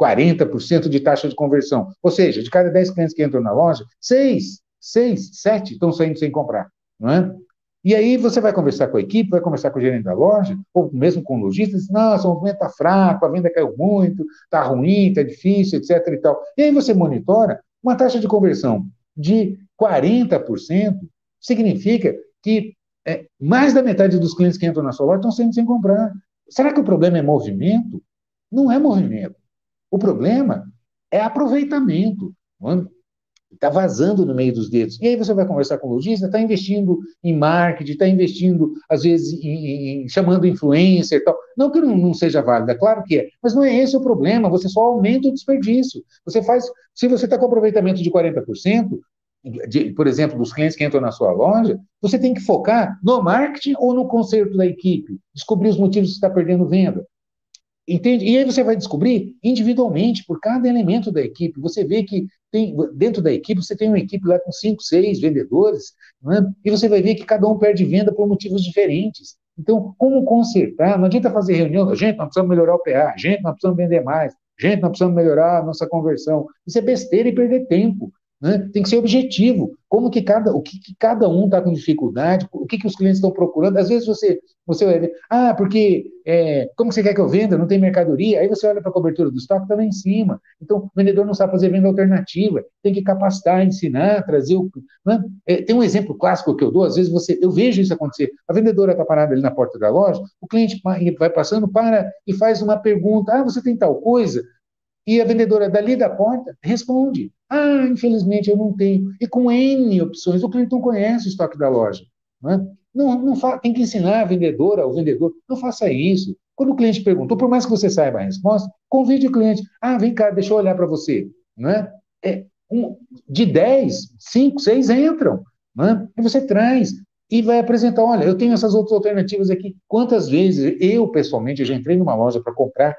40% de taxa de conversão. Ou seja, de cada 10 clientes que entram na loja, 6, 6, 7 estão saindo sem comprar. Não é? E aí você vai conversar com a equipe, vai conversar com o gerente da loja, ou mesmo com o lojista, diz, nossa, o movimento está fraco, a venda caiu muito, está ruim, está difícil, etc. E, tal. e aí você monitora uma taxa de conversão de 40%, significa que é, mais da metade dos clientes que entram na sua loja estão saindo sem comprar. Será que o problema é movimento? Não é movimento. O problema é aproveitamento. Está vazando no meio dos dedos. E aí você vai conversar com o lojista, está investindo em marketing, está investindo, às vezes, em, em, chamando influencer e tal. Não que não, não seja válida, claro que é. Mas não é esse o problema, você só aumenta o desperdício. Você faz, se você está com aproveitamento de 40%, de, por exemplo, dos clientes que entram na sua loja, você tem que focar no marketing ou no conserto da equipe, descobrir os motivos que está perdendo venda. Entende? E aí você vai descobrir individualmente, por cada elemento da equipe. Você vê que tem, dentro da equipe, você tem uma equipe lá com cinco, seis vendedores, né? e você vai ver que cada um perde venda por motivos diferentes. Então, como consertar? Não adianta fazer reunião, gente, nós precisamos melhorar o PA, gente, nós precisamos vender mais, gente, nós precisamos melhorar a nossa conversão. Isso é besteira e perder tempo. Né? Tem que ser objetivo. Como que cada, o que, que cada um está com dificuldade, o que, que os clientes estão procurando. Às vezes você, você ver, ah, porque é, como você quer que eu venda? Não tem mercadoria. Aí você olha para a cobertura do estoque, está lá em cima. Então, o vendedor não sabe fazer venda alternativa. Tem que capacitar, ensinar, trazer o. Né? É, tem um exemplo clássico que eu dou, às vezes você, eu vejo isso acontecer. A vendedora está parada ali na porta da loja, o cliente vai passando, para e faz uma pergunta: ah, você tem tal coisa? E a vendedora dali da porta responde: Ah, infelizmente eu não tenho. E com N opções, o cliente não conhece o estoque da loja. Não, é? não, não. Tem que ensinar a vendedora, o vendedor, não faça isso. Quando o cliente perguntou, por mais que você saiba a resposta, convide o cliente. Ah, vem cá, deixa eu olhar para você. Não é? um, de 10, 5, 6 entram. Não é? E você traz e vai apresentar, olha, eu tenho essas outras alternativas aqui. Quantas vezes eu, pessoalmente, já entrei numa loja para comprar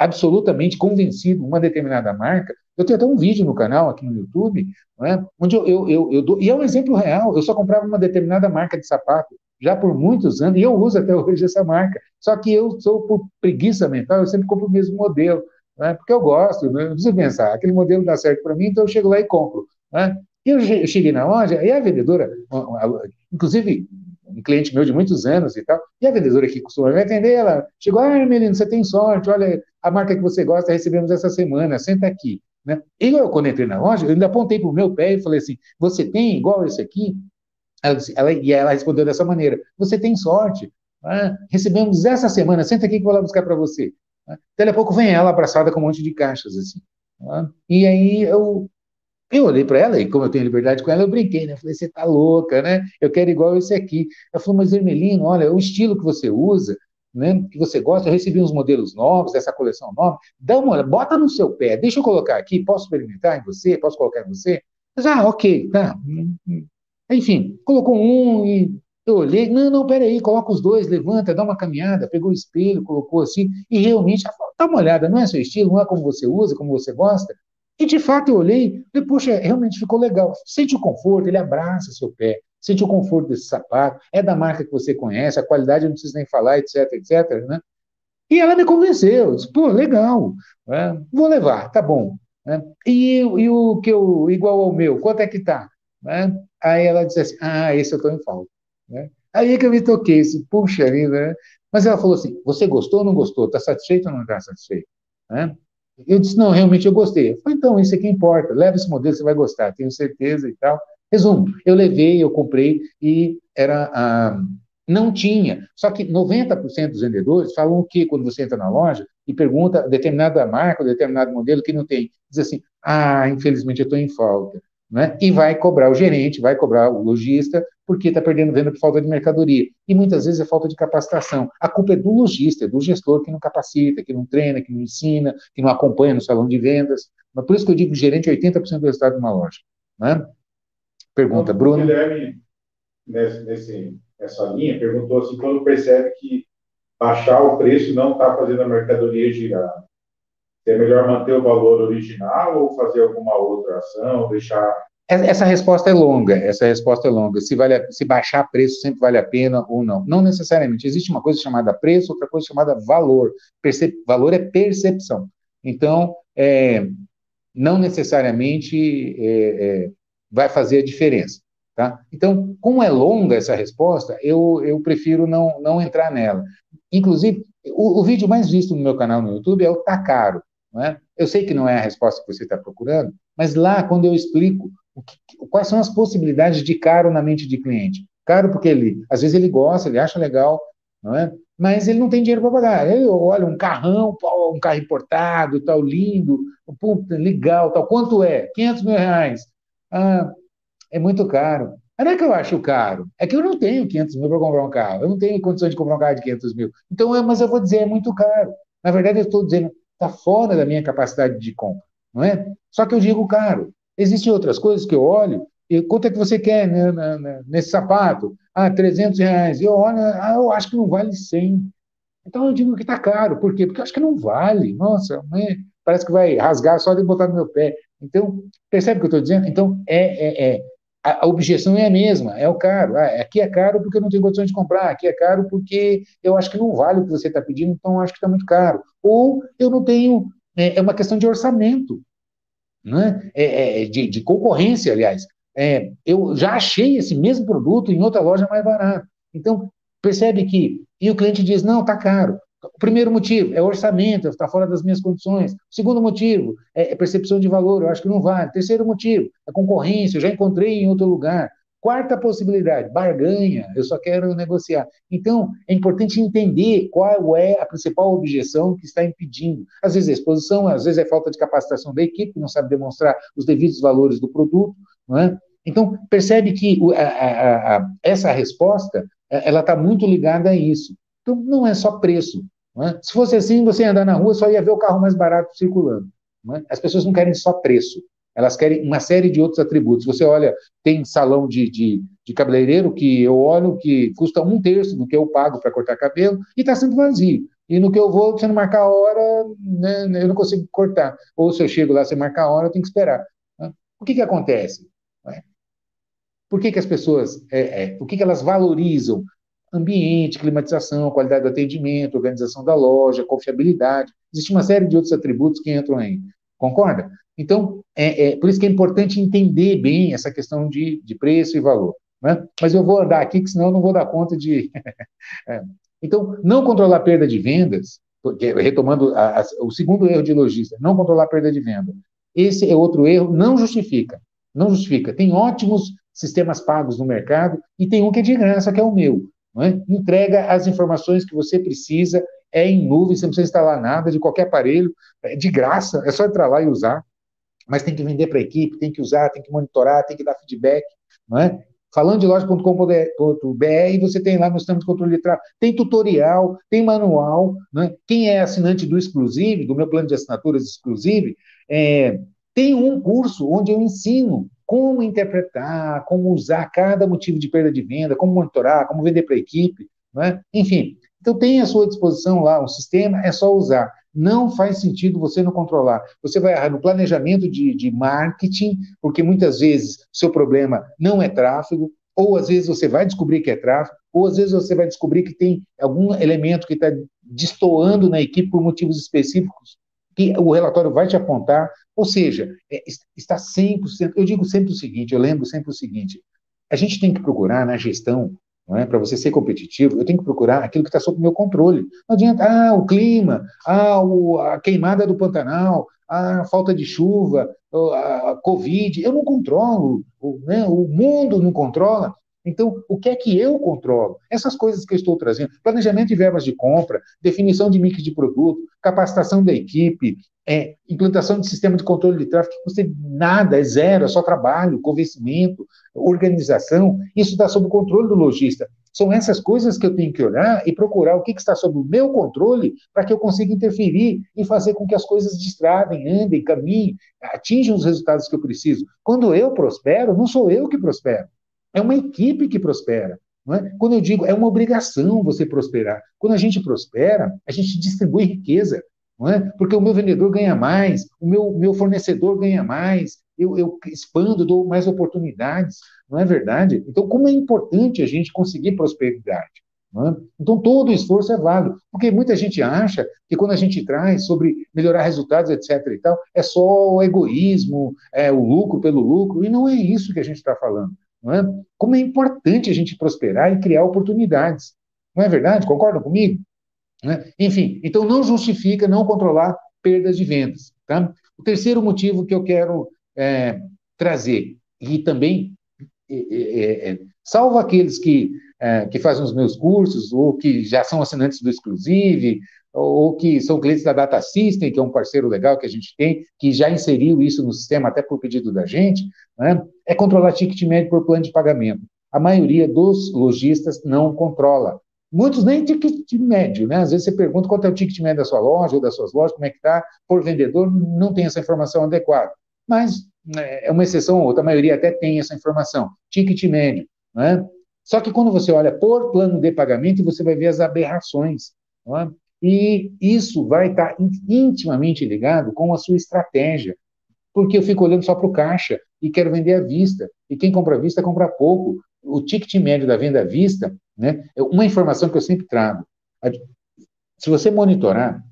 absolutamente convencido uma determinada marca. Eu tenho até um vídeo no canal aqui no YouTube, é? onde eu, eu, eu, eu, dou, e é um exemplo real. Eu só comprava uma determinada marca de sapato já por muitos anos, e eu uso até [LAUGHS] hoje essa marca. Só que eu sou por preguiça mental, eu sempre compro o mesmo modelo, né? porque eu gosto, né? não preciso pensar, aquele modelo dá certo para mim, então eu chego lá e compro. Né? E eu cheguei na loja, e a vendedora, inclusive um cliente meu de muitos anos e tal, e a vendedora que costuma me atender, ela chegou, ah, menino, você tem sorte, olha, a marca que você gosta recebemos essa semana, senta aqui. Né? Eu, quando entrei na loja, eu ainda apontei para o meu pé e falei assim, você tem igual esse aqui? Ela, ela, e ela respondeu dessa maneira, você tem sorte, ah, recebemos essa semana, senta aqui que eu vou lá buscar para você. Ah, daqui a pouco vem ela abraçada com um monte de caixas, assim. Ah, e aí eu eu olhei para ela e, como eu tenho liberdade com ela, eu brinquei, né? Falei, você tá louca, né? Eu quero igual esse aqui. Ela falou, mas Hermelino, olha, o estilo que você usa, né, que você gosta, eu recebi uns modelos novos, dessa coleção nova, dá uma olhada, bota no seu pé, deixa eu colocar aqui, posso experimentar em você? Posso colocar em você? Mas, ah, ok, tá. Enfim, colocou um e eu olhei, não, não, peraí, coloca os dois, levanta, dá uma caminhada, pegou o espelho, colocou assim, e realmente, dá uma olhada, não é seu estilo, não é como você usa, como você gosta, e de fato eu olhei, e, puxa, realmente ficou legal. Sente o conforto, ele abraça seu pé, sente o conforto desse sapato, é da marca que você conhece, a qualidade eu não preciso nem falar, etc, etc, né? E ela me convenceu, disse, pô, legal, né? vou levar, tá bom. Né? E, e, o que eu, igual ao meu, quanto é que tá? Né? Aí ela disse assim, ah, esse eu estou em falta. Aí é que eu me toquei, assim, puxa vida, né? Mas ela falou assim, você gostou ou não gostou? Está satisfeito ou não está satisfeito? Eu disse, não, realmente eu gostei. Eu falei, então, isso aqui importa, leva esse modelo, você vai gostar, tenho certeza e tal. Resumo, eu levei, eu comprei e era... Ah, não tinha. Só que 90% dos vendedores falam que quando você entra na loja e pergunta determinada marca, determinado modelo que não tem, diz assim, ah, infelizmente eu estou em falta. Né? E vai cobrar o gerente, vai cobrar o lojista, porque está perdendo venda por falta de mercadoria. E muitas vezes é falta de capacitação. A culpa é do lojista, é do gestor que não capacita, que não treina, que não ensina, que não acompanha no salão de vendas. Mas por isso que eu digo o gerente é 80% do resultado de uma loja. Né? Pergunta, Bruno. O Guilherme, nesse, nessa linha, perguntou assim, quando percebe que baixar o preço não está fazendo a mercadoria girar. É melhor manter o valor original ou fazer alguma outra ação, deixar. Essa resposta é longa, essa resposta é longa. Se, vale, se baixar preço sempre vale a pena ou não. Não necessariamente. Existe uma coisa chamada preço, outra coisa chamada valor. Percep... Valor é percepção. Então, é, não necessariamente é, é, vai fazer a diferença. Tá? Então, como é longa essa resposta, eu, eu prefiro não, não entrar nela. Inclusive, o, o vídeo mais visto no meu canal no YouTube é o Tá Caro. É? Eu sei que não é a resposta que você está procurando, mas lá, quando eu explico que, quais são as possibilidades de caro na mente de cliente. Caro porque ele, às vezes ele gosta, ele acha legal, não é? mas ele não tem dinheiro para pagar. Ele olha um carrão, um carro importado, tal, lindo, legal, tal. Quanto é? 500 mil reais. Ah, é muito caro. Mas não é que eu acho caro, é que eu não tenho 500 mil para comprar um carro. Eu não tenho condições de comprar um carro de 500 mil. Então, mas eu vou dizer, é muito caro. Na verdade, eu estou dizendo, está fora da minha capacidade de compra, não é? Só que eu digo caro. Existem outras coisas que eu olho, e quanto é que você quer né, nesse sapato? Ah, 300 reais. Eu olho, ah, eu acho que não vale 100. Então eu digo que está caro. Por quê? Porque eu acho que não vale. Nossa, né? parece que vai rasgar só de botar no meu pé. Então, percebe o que eu estou dizendo? Então, é, é, é, a, objeção é a mesma, é o caro. Ah, aqui é caro porque eu não tenho condições de comprar, aqui é caro porque eu acho que não vale o que você está pedindo, então acho que está muito caro. Ou eu não tenho, é, é uma questão de orçamento, né? é, é de, de, concorrência, aliás. É, eu já achei esse mesmo produto em outra loja mais barato. Então, percebe que, e o cliente diz, não, está caro. O primeiro motivo é orçamento, está fora das minhas condições. O segundo motivo é, é percepção de valor, eu acho que não vale. Terceiro motivo é concorrência, eu já encontrei em outro lugar. Quarta possibilidade, barganha, eu só quero negociar. Então, é importante entender qual é a principal objeção que está impedindo. Às vezes é exposição, às vezes é falta de capacitação da equipe, não sabe demonstrar os devidos valores do produto. Não é? Então, percebe que a, a, a, essa resposta ela está muito ligada a isso. Então, não é só preço. É? Se fosse assim, você ia andar na rua só ia ver o carro mais barato circulando. É? As pessoas não querem só preço, elas querem uma série de outros atributos. Você olha, tem salão de, de, de cabeleireiro que eu olho que custa um terço do que eu pago para cortar cabelo e está sempre vazio. E no que eu vou, se não marcar a hora, né, eu não consigo cortar. Ou se eu chego lá, sem marcar a hora, eu tenho que esperar. Né? O que, que acontece? Por que, que as pessoas, é, é, o que, que elas valorizam ambiente, climatização, qualidade do atendimento, organização da loja, confiabilidade. Existe uma série de outros atributos que entram aí. Concorda? Então, é, é por isso que é importante entender bem essa questão de, de preço e valor. Né? Mas eu vou andar aqui, que senão eu não vou dar conta de. [LAUGHS] é. Então, não controlar a perda de vendas, retomando a, a, o segundo erro de lojista, não controlar a perda de venda. Esse é outro erro, não justifica. Não justifica. Tem ótimos sistemas pagos no mercado e tem um que é de graça, que é o meu. É? Entrega as informações que você precisa, é em nuvem, você não precisa instalar nada de qualquer aparelho, é de graça, é só entrar lá e usar. Mas tem que vender para a equipe, tem que usar, tem que monitorar, tem que dar feedback. Não é? Falando de loja.com.br, você tem lá no sistema de controle de tráfego, tem tutorial, tem manual. Né? Quem é assinante do Exclusive, do meu plano de assinaturas Exclusive, é, tem um curso onde eu ensino como interpretar, como usar cada motivo de perda de venda, como monitorar, como vender para a equipe, né? enfim. Então tem à sua disposição lá um sistema, é só usar. Não faz sentido você não controlar. Você vai errar no planejamento de, de marketing, porque muitas vezes seu problema não é tráfego, ou às vezes você vai descobrir que é tráfego, ou às vezes você vai descobrir que tem algum elemento que está destoando na equipe por motivos específicos que o relatório vai te apontar, ou seja, é, está 100%. Eu digo sempre o seguinte, eu lembro sempre o seguinte: a gente tem que procurar na gestão, é, para você ser competitivo, eu tenho que procurar aquilo que está sob meu controle. Não adianta, ah, o clima, ah, o, a queimada do Pantanal, a falta de chuva, a, Covid, eu não controlo, né, o mundo não controla. Então, o que é que eu controlo? Essas coisas que eu estou trazendo, planejamento de verbas de compra, definição de mix de produto, capacitação da equipe, é, implantação de sistema de controle de tráfego, você nada, é zero, é só trabalho, convencimento, organização, isso está sob o controle do lojista. São essas coisas que eu tenho que olhar e procurar o que, que está sob o meu controle para que eu consiga interferir e fazer com que as coisas destravem, andem, caminhem, atinjam os resultados que eu preciso. Quando eu prospero, não sou eu que prospero, é uma equipe que prospera. É? Quando eu digo, é uma obrigação você prosperar. Quando a gente prospera, a gente distribui riqueza. Não é? Porque o meu vendedor ganha mais, o meu, meu fornecedor ganha mais, eu, eu expando, dou mais oportunidades. Não é verdade? Então, como é importante a gente conseguir prosperidade? É? Então, todo esforço é válido, porque muita gente acha que quando a gente traz sobre melhorar resultados, etc. e tal, é só o egoísmo, é o lucro pelo lucro, e não é isso que a gente está falando. É? Como é importante a gente prosperar e criar oportunidades. Não é verdade? Concordam comigo? É? Enfim, então não justifica não controlar perdas de vendas. Tá? O terceiro motivo que eu quero é, trazer, e também, é, é, é salvo aqueles que, que fazem os meus cursos, ou que já são assinantes do Exclusive, ou que são clientes da Data System, que é um parceiro legal que a gente tem, que já inseriu isso no sistema até por pedido da gente, né? é controlar ticket médio por plano de pagamento. A maioria dos lojistas não controla. Muitos nem ticket médio, né? Às vezes você pergunta quanto é o ticket médio da sua loja ou das suas lojas, como é que está, por vendedor, não tem essa informação adequada. Mas né, é uma exceção ou outra, a maioria até tem essa informação. Ticket médio, né? Só que quando você olha por plano de pagamento, você vai ver as aberrações. É? E isso vai estar intimamente ligado com a sua estratégia, porque eu fico olhando só para o caixa e quero vender à vista. E quem compra à vista compra pouco. O ticket médio da venda à vista, né? É uma informação que eu sempre trago. Se você monitorar,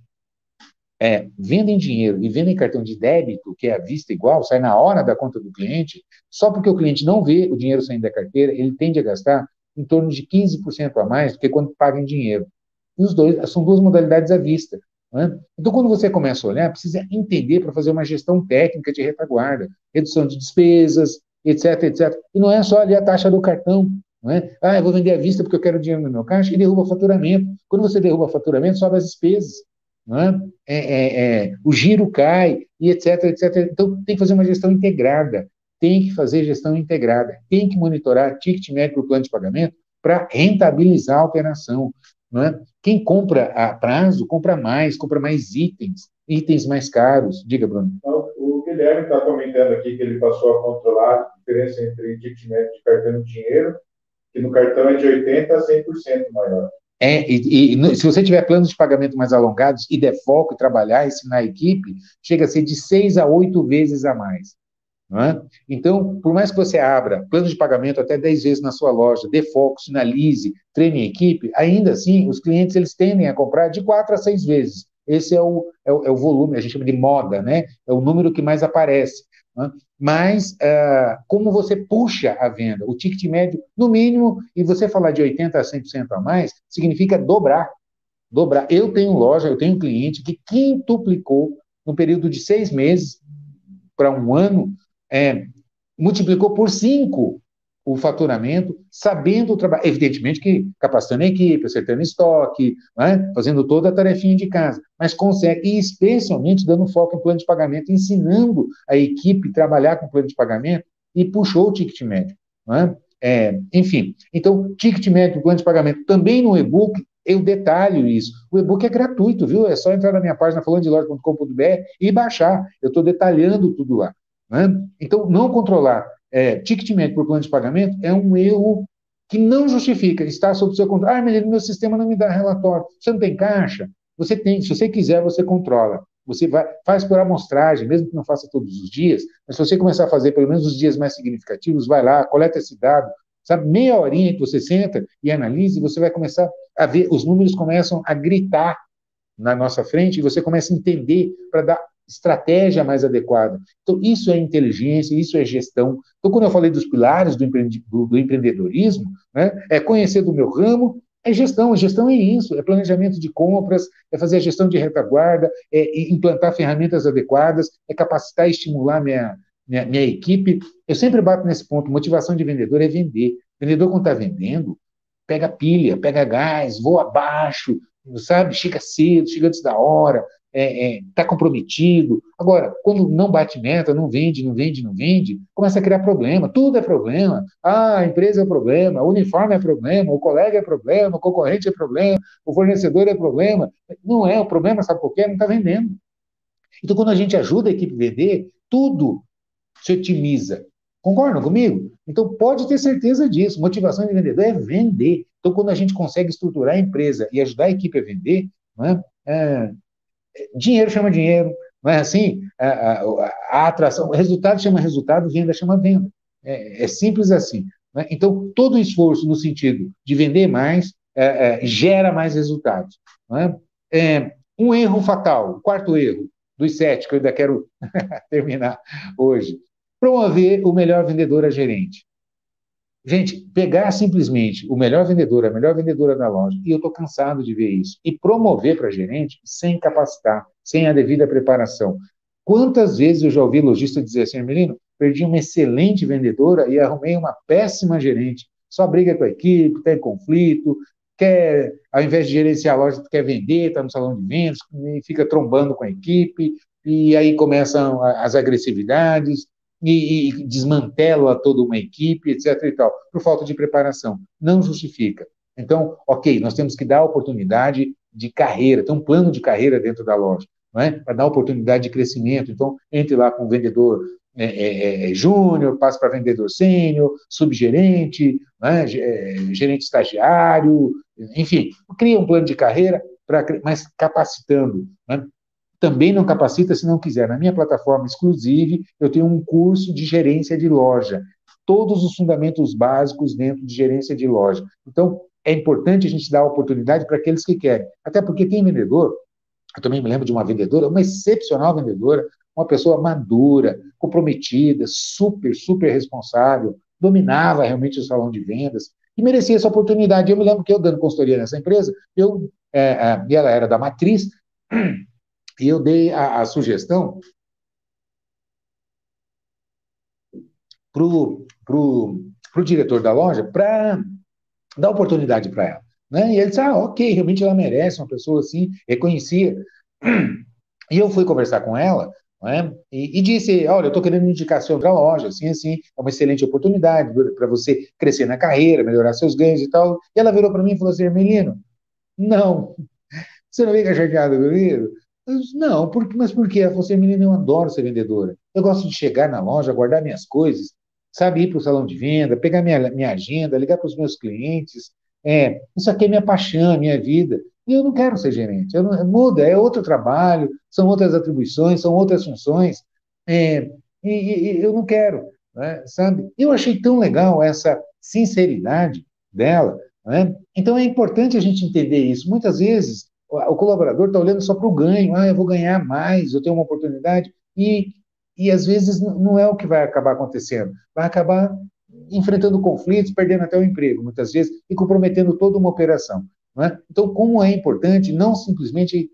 é, venda em dinheiro e venda em cartão de débito, que é à vista igual, sai na hora da conta do cliente, só porque o cliente não vê o dinheiro saindo da carteira, ele tende a gastar em torno de 15% a mais do que quando paga em dinheiro. E os dois são duas modalidades à vista. Né? Então, quando você começa a olhar, precisa entender para fazer uma gestão técnica de retaguarda, redução de despesas, etc, etc. E não é só ali a taxa do cartão. Não é? Ah, eu vou vender à vista porque eu quero dinheiro no meu caixa e derruba faturamento. Quando você derruba faturamento, sobe as despesas. Não é? É, é, é, o giro cai, e etc, etc. Então, tem que fazer uma gestão integrada. Tem que fazer gestão integrada. Tem que monitorar ticket médio o plano de pagamento para rentabilizar a operação. Não é? Quem compra a prazo, compra mais, compra mais itens, itens mais caros. Diga, Bruno. O Guilherme está comentando aqui que ele passou a controlar a diferença entre médio de cartão de dinheiro, que no cartão é de 80% a 100% maior. É, e, e, se você tiver planos de pagamento mais alongados e der foco, trabalhar, ensinar a equipe, chega a ser de seis a oito vezes a mais. É? Então, por mais que você abra plano de pagamento até 10 vezes na sua loja, dê foco, sinalize, treine equipe, ainda assim, os clientes eles tendem a comprar de 4 a 6 vezes. Esse é o, é o, é o volume, a gente chama de moda, né? É o número que mais aparece. É? Mas, uh, como você puxa a venda? O ticket médio, no mínimo, e você falar de 80% a 100% a mais, significa dobrar. Dobrar. Eu tenho loja, eu tenho cliente que quintuplicou no período de seis meses para um ano é, multiplicou por cinco o faturamento, sabendo o trabalho, evidentemente que capacitando a equipe, acertando estoque, né, fazendo toda a tarefinha de casa, mas consegue, e especialmente dando foco em plano de pagamento, ensinando a equipe a trabalhar com plano de pagamento, e puxou o ticket médio. Né? É, enfim, então, ticket médio, plano de pagamento, também no e-book, eu detalho isso. O e-book é gratuito, viu? É só entrar na minha página falando de loja.com.br e baixar. Eu estou detalhando tudo lá. Né? Então, não controlar é, ticket médio por plano de pagamento é um erro que não justifica estar sob seu controle. Ah, mas meu sistema não me dá relatório. Você não tem caixa? Você tem. Se você quiser, você controla. Você vai, faz por amostragem, mesmo que não faça todos os dias, mas se você começar a fazer pelo menos os dias mais significativos, vai lá, coleta esse dado, sabe? Meia horinha que você senta e analise, você vai começar a ver, os números começam a gritar na nossa frente e você começa a entender para dar estratégia mais adequada. Então, isso é inteligência, isso é gestão. Então, quando eu falei dos pilares do, empreende, do, do empreendedorismo, né, é conhecer do meu ramo, é gestão. A gestão é isso, é planejamento de compras, é fazer a gestão de retaguarda, é implantar ferramentas adequadas, é capacitar e estimular minha, minha, minha equipe. Eu sempre bato nesse ponto, motivação de vendedor é vender. Vendedor, quando está vendendo, pega pilha, pega gás, voa abaixo, sabe? Chega cedo, chega antes da hora, está é, é, tá comprometido. Agora, quando não bate meta, não vende, não vende, não vende, começa a criar problema. Tudo é problema. Ah, a empresa é problema, o uniforme é problema, o colega é problema, o concorrente é problema, o fornecedor é problema. Não é, o problema, sabe por quê? Não está vendendo. Então, quando a gente ajuda a equipe a vender, tudo se otimiza. Concordam comigo? Então, pode ter certeza disso. Motivação de vendedor é vender. Então, quando a gente consegue estruturar a empresa e ajudar a equipe a vender, é? É, dinheiro chama dinheiro, não é assim? A, a, a atração, resultado chama resultado, venda chama venda. É, é simples assim. Né? Então, todo esforço no sentido de vender mais é, é, gera mais resultados. É? é? um erro fatal, o quarto erro dos sete, que eu ainda quero [LAUGHS] terminar hoje. Promover o melhor vendedor a gerente. Gente, pegar simplesmente o melhor vendedor, a melhor vendedora da loja, e eu estou cansado de ver isso, e promover para gerente sem capacitar, sem a devida preparação. Quantas vezes eu já ouvi lojista dizer assim, Melino, perdi uma excelente vendedora e arrumei uma péssima gerente. Só briga com a equipe, tem conflito, quer, ao invés de gerenciar a loja, quer vender, está no salão de vendas, fica trombando com a equipe, e aí começam as agressividades, e, e desmantela toda uma equipe, etc. e tal, por falta de preparação. Não justifica. Então, ok, nós temos que dar oportunidade de carreira, tem um plano de carreira dentro da loja, não é? para dar oportunidade de crescimento. Então, entre lá com o vendedor é, é, é, júnior, passa para vendedor sênior, subgerente, é? gerente estagiário, enfim, cria um plano de carreira, pra, mas capacitando. Né? Também não capacita se não quiser. Na minha plataforma exclusiva, eu tenho um curso de gerência de loja. Todos os fundamentos básicos dentro de gerência de loja. Então, é importante a gente dar oportunidade para aqueles que querem. Até porque tem vendedor, eu também me lembro de uma vendedora, uma excepcional vendedora, uma pessoa madura, comprometida, super, super responsável, dominava realmente o salão de vendas e merecia essa oportunidade. Eu me lembro que eu dando consultoria nessa empresa, eu, é, é, ela era da matriz, e eu dei a, a sugestão para o diretor da loja para dar oportunidade para ela. Né? E ele disse, ah, ok, realmente ela merece, uma pessoa assim, reconhecia. E eu fui conversar com ela né? e, e, disse, olha, eu estou querendo indicação para a loja, assim, assim, é uma excelente oportunidade para você crescer na carreira, melhorar seus ganhos e tal. E ela virou para mim e falou assim, Hermelino, não, [LAUGHS] você não fica chateado comigo? Eu disse, não, por, mas por quê? Falou assim, menina, eu adoro ser vendedora. Eu gosto de chegar na loja, guardar minhas coisas, sabe, ir para o salão de venda, pegar minha, minha agenda, ligar para os meus clientes. É, isso aqui é minha paixão, minha vida. E eu não quero ser gerente. Não, muda, é outro trabalho, são outras atribuições, são outras funções. É, e, e, eu não quero, né, sabe? Eu achei tão legal essa sinceridade dela. Né? Então é importante a gente entender isso. Muitas vezes o colaborador está olhando só para o ganho, ah, eu vou ganhar mais, eu tenho uma oportunidade, e e às vezes não é o que vai acabar acontecendo. Vai acabar enfrentando conflitos, perdendo até o emprego, muitas vezes, e comprometendo toda uma operação. É? Então, como é importante não simplesmente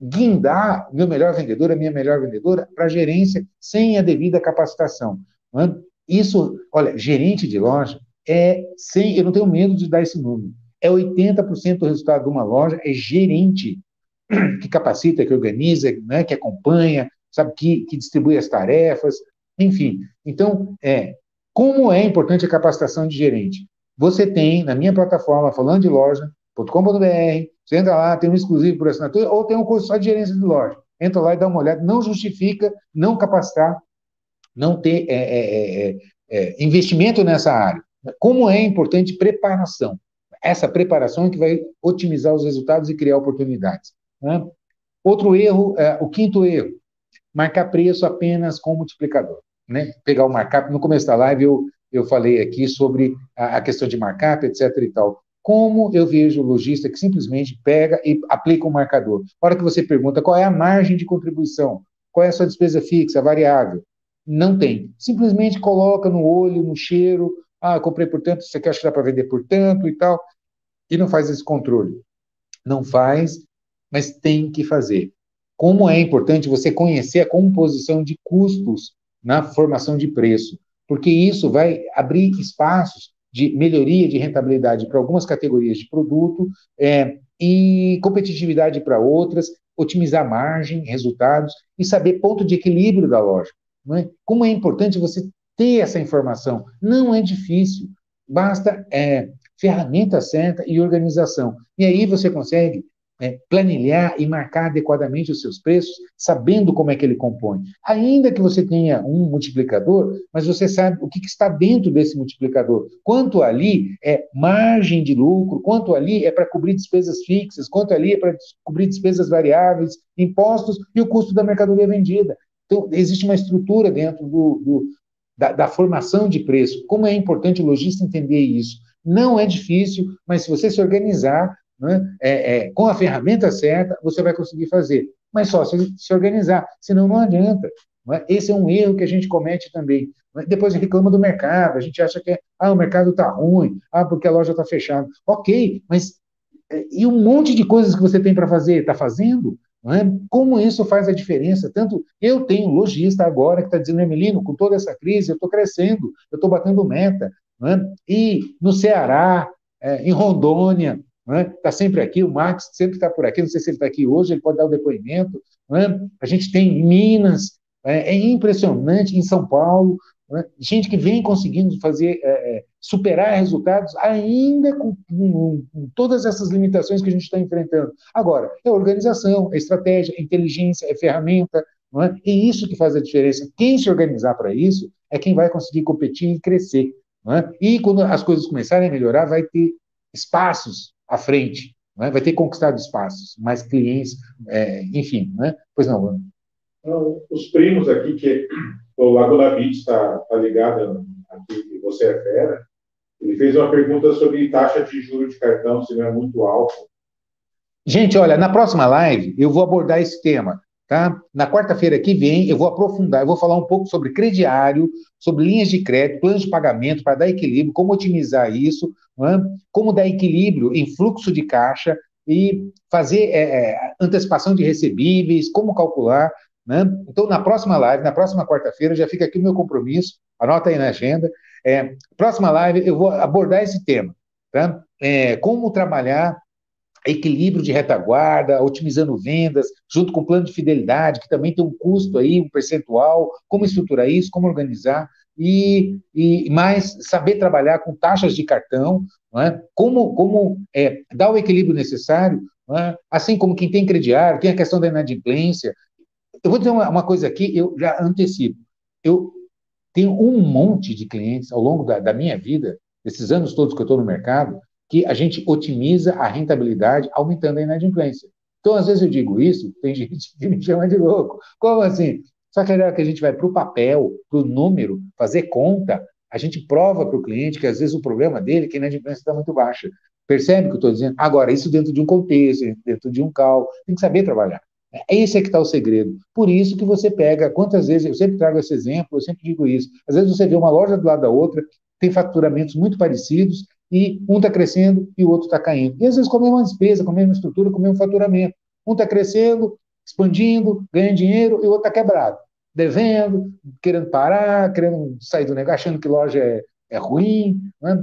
guindar meu melhor vendedor, a minha melhor vendedora, para gerência sem a devida capacitação. É? Isso, olha, gerente de loja é sem, eu não tenho medo de dar esse número, é 80% do resultado de uma loja é gerente que capacita, que organiza, né, que acompanha, sabe, que, que distribui as tarefas, enfim. Então, é, como é importante a capacitação de gerente? Você tem, na minha plataforma, falando de loja.com.br, você entra lá, tem um exclusivo por assinatura, ou tem um curso só de gerência de loja. Entra lá e dá uma olhada. Não justifica não capacitar, não ter é, é, é, é investimento nessa área. Como é importante preparação. Essa preparação que vai otimizar os resultados e criar oportunidades. Né? Outro erro, é, o quinto erro, marcar preço apenas com multiplicador. Né? Pegar o markup, no começo da live eu, eu falei aqui sobre a, a questão de markup, etc. e tal. Como eu vejo o lojista que simplesmente pega e aplica um marcador. A hora que você pergunta qual é a margem de contribuição, qual é a sua despesa fixa, variável, não tem. Simplesmente coloca no olho, no cheiro, ah, comprei por tanto, você quer achar para vender por tanto e tal, e não faz esse controle. Não faz, mas tem que fazer como é importante você conhecer a composição de custos na formação de preço, porque isso vai abrir espaços de melhoria de rentabilidade para algumas categorias de produto é, e competitividade para outras, otimizar margem, resultados e saber ponto de equilíbrio da loja. É? Como é importante você ter essa informação? Não é difícil, basta é, ferramenta certa e organização. E aí você consegue é, planilhar e marcar adequadamente os seus preços, sabendo como é que ele compõe. Ainda que você tenha um multiplicador, mas você sabe o que, que está dentro desse multiplicador. Quanto ali é margem de lucro, quanto ali é para cobrir despesas fixas, quanto ali é para cobrir despesas variáveis, impostos e o custo da mercadoria vendida. Então, existe uma estrutura dentro do, do da, da formação de preço. Como é importante o lojista entender isso. Não é difícil, mas se você se organizar, né? É, é, com a ferramenta certa, você vai conseguir fazer. Mas só se, se organizar, senão não adianta. Não é? Esse é um erro que a gente comete também. É? Depois reclama do mercado, a gente acha que é, ah, o mercado está ruim, ah, porque a loja está fechada. Ok, mas é, e um monte de coisas que você tem para fazer, está fazendo? É? Como isso faz a diferença? Tanto eu tenho lojista agora que está dizendo, Emilino, com toda essa crise, eu estou crescendo, eu estou batendo meta. É? E no Ceará, é, em Rondônia, está é? sempre aqui, o Max sempre está por aqui, não sei se ele está aqui hoje, ele pode dar o depoimento. A gente tem em Minas, é, é impressionante, em São Paulo, é? gente que vem conseguindo fazer, é, é, superar resultados, ainda com, com, com, todas essas limitações que a gente está enfrentando. Agora, é organização, é estratégia, é inteligência, é ferramenta, não é? E isso que faz a diferença. Quem se organizar para isso é quem vai conseguir competir e crescer. Não é? E quando as coisas começarem a melhorar, vai ter espaços à frente. é? vai ter conquistado espaços, mais clientes, é, enfim, né? Pois não, então, Os primos aqui, que o Laguna Beach está tá ligado aqui, você é fera, ele fez uma pergunta sobre taxa de juros de cartão, se não é muito alto. Gente, olha, na próxima live eu vou abordar esse tema. Tá? Na quarta-feira que vem, eu vou aprofundar, eu vou falar um pouco sobre crediário, sobre linhas de crédito, planos de pagamento para dar equilíbrio, como otimizar isso, é? como dar equilíbrio em fluxo de caixa e fazer é, é, antecipação de recebíveis, como calcular. Né? Então, na próxima live, na próxima quarta-feira, já fica aqui o meu compromisso, anota aí na agenda. É, próxima live eu vou abordar esse tema, tá? É, como trabalhar equilíbrio de retaguarda, otimizando vendas, junto com o plano de fidelidade, que também tem um custo aí, um percentual, como estruturar isso, como organizar, e, e mais saber trabalhar com taxas de cartão, é? como, como é, dar o equilíbrio necessário, é? assim como quem tem crediário, tem a questão da inadimplência. Eu vou dizer uma, uma coisa aqui, eu já antecipo. Eu tenho um monte de clientes ao longo da, da minha vida, esses anos todos que eu estou no mercado, que a gente otimiza a rentabilidade aumentando a inadimplência. Então, às vezes eu digo isso, tem [LAUGHS] gente que me chama de louco. Como assim? Só que a que a gente vai para o papel, para o número, fazer conta, a gente prova para o cliente que às vezes o problema dele é que a inadimplência está muito baixa. Percebe o que eu estou dizendo? Agora, isso dentro de um contexto, dentro de um cálculo, tem que saber trabalhar. É esse é que está o segredo. Por isso que você pega, quantas vezes, eu sempre trago esse exemplo, eu sempre digo isso, às vezes você vê uma loja do lado da outra, tem faturamentos muito parecidos, e um está crescendo e o outro está caindo. E às vezes com a mesma despesa, com a mesma estrutura, com o mesmo faturamento. Um está crescendo, expandindo, ganhando dinheiro e o outro está quebrado, devendo, querendo parar, querendo sair do negócio, achando que loja é, é ruim. Né?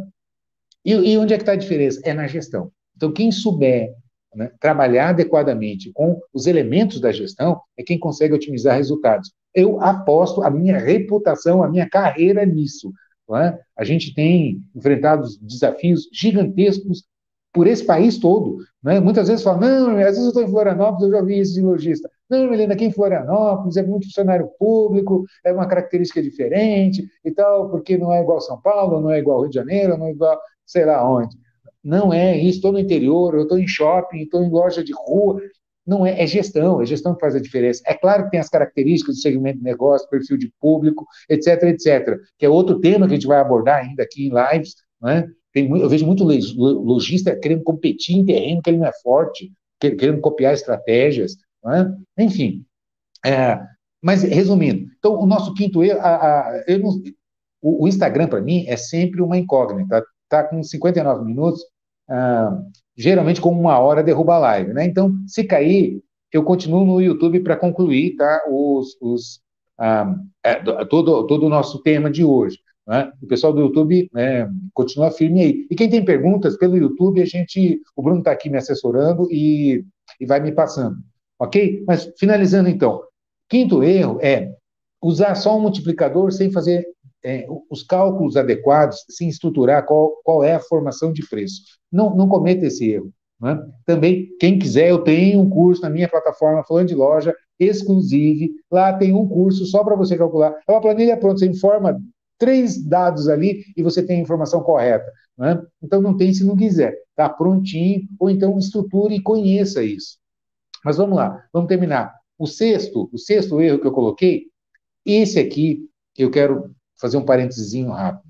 E, e, onde é que está a diferença? É na gestão. Então, quem souber né, trabalhar adequadamente com os elementos da gestão é quem consegue otimizar resultados. Eu aposto a minha reputação, a minha carreira nisso. É? A gente tem enfrentado desafios gigantescos por esse país todo. É? Muitas vezes falam, não, às vezes eu estou em Florianópolis, eu já vi isso de lojista. Não, Helena, aqui em Florianópolis é muito funcionário público, é uma característica diferente e tal, porque não é igual São Paulo, não é igual Rio de Janeiro, não é igual sei lá onde. Não é isso, estou no interior, eu estou em shopping, estou em loja de rua, não é, é gestão, é gestão que faz a diferença. É claro que tem as características do segmento de negócio, perfil de público, etc, etc, que é outro tema que a gente vai abordar ainda aqui em lives, né? Tem, eu vejo muito lojista querendo competir em terreno que ele não é forte, querendo copiar estratégias, né? enfim. É, mas, resumindo, então, o nosso quinto erro, a, a, não, o, o, Instagram, para mim, é sempre uma incógnita. Está com 59 minutos, ah, geralmente com uma hora derruba a live, né? Então, se cair, eu continuo no YouTube para concluir, tá? Os, os ah, é, todo, todo o nosso tema de hoje. Né? O pessoal do YouTube né, continua firme aí. E quem tem perguntas pelo YouTube, a gente, o Bruno está aqui me assessorando e, e vai me passando, ok? Mas finalizando então, quinto erro é usar só um multiplicador sem fazer é, os cálculos adequados, sem estruturar qual, qual é a formação de preço. Não, não cometa esse erro. Né? Também, quem quiser, eu tenho um curso na minha plataforma falando de loja, exclusive. Lá tem um curso só para você calcular. É uma planilha pronta, você informa três dados ali e você tem a informação correta. Né? Então, não tem se não quiser. Está prontinho, ou então estruture e conheça isso. Mas vamos lá, vamos terminar. O sexto, o sexto erro que eu coloquei, esse aqui eu quero fazer um parênteses rápido,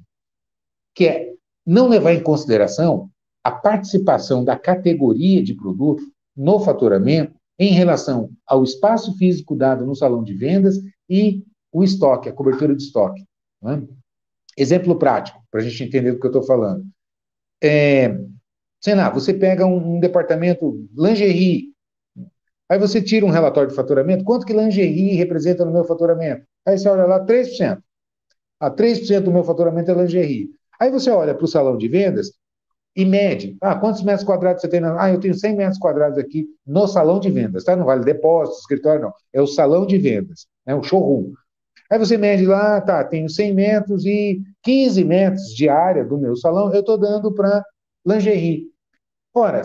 que é não levar em consideração a participação da categoria de produto no faturamento em relação ao espaço físico dado no salão de vendas e o estoque, a cobertura de estoque. É? Exemplo prático, para a gente entender do que eu estou falando. É, sei lá, você pega um, um, departamento lingerie, aí você tira um relatório de faturamento, quanto que lingerie representa no meu faturamento? Aí você olha lá, 3% a 3% do meu faturamento é lingerie. Aí você olha para o salão de vendas e mede. Ah, quantos metros quadrados você tem? Na... Ah, eu tenho 100 metros quadrados aqui no salão de vendas, tá? Não vale depósito, escritório, não. É o salão de vendas, é né? o showroom. Aí você mede lá, tá, tenho 100 metros e 15 metros de área do meu salão, eu estou dando para lingerie. Ora,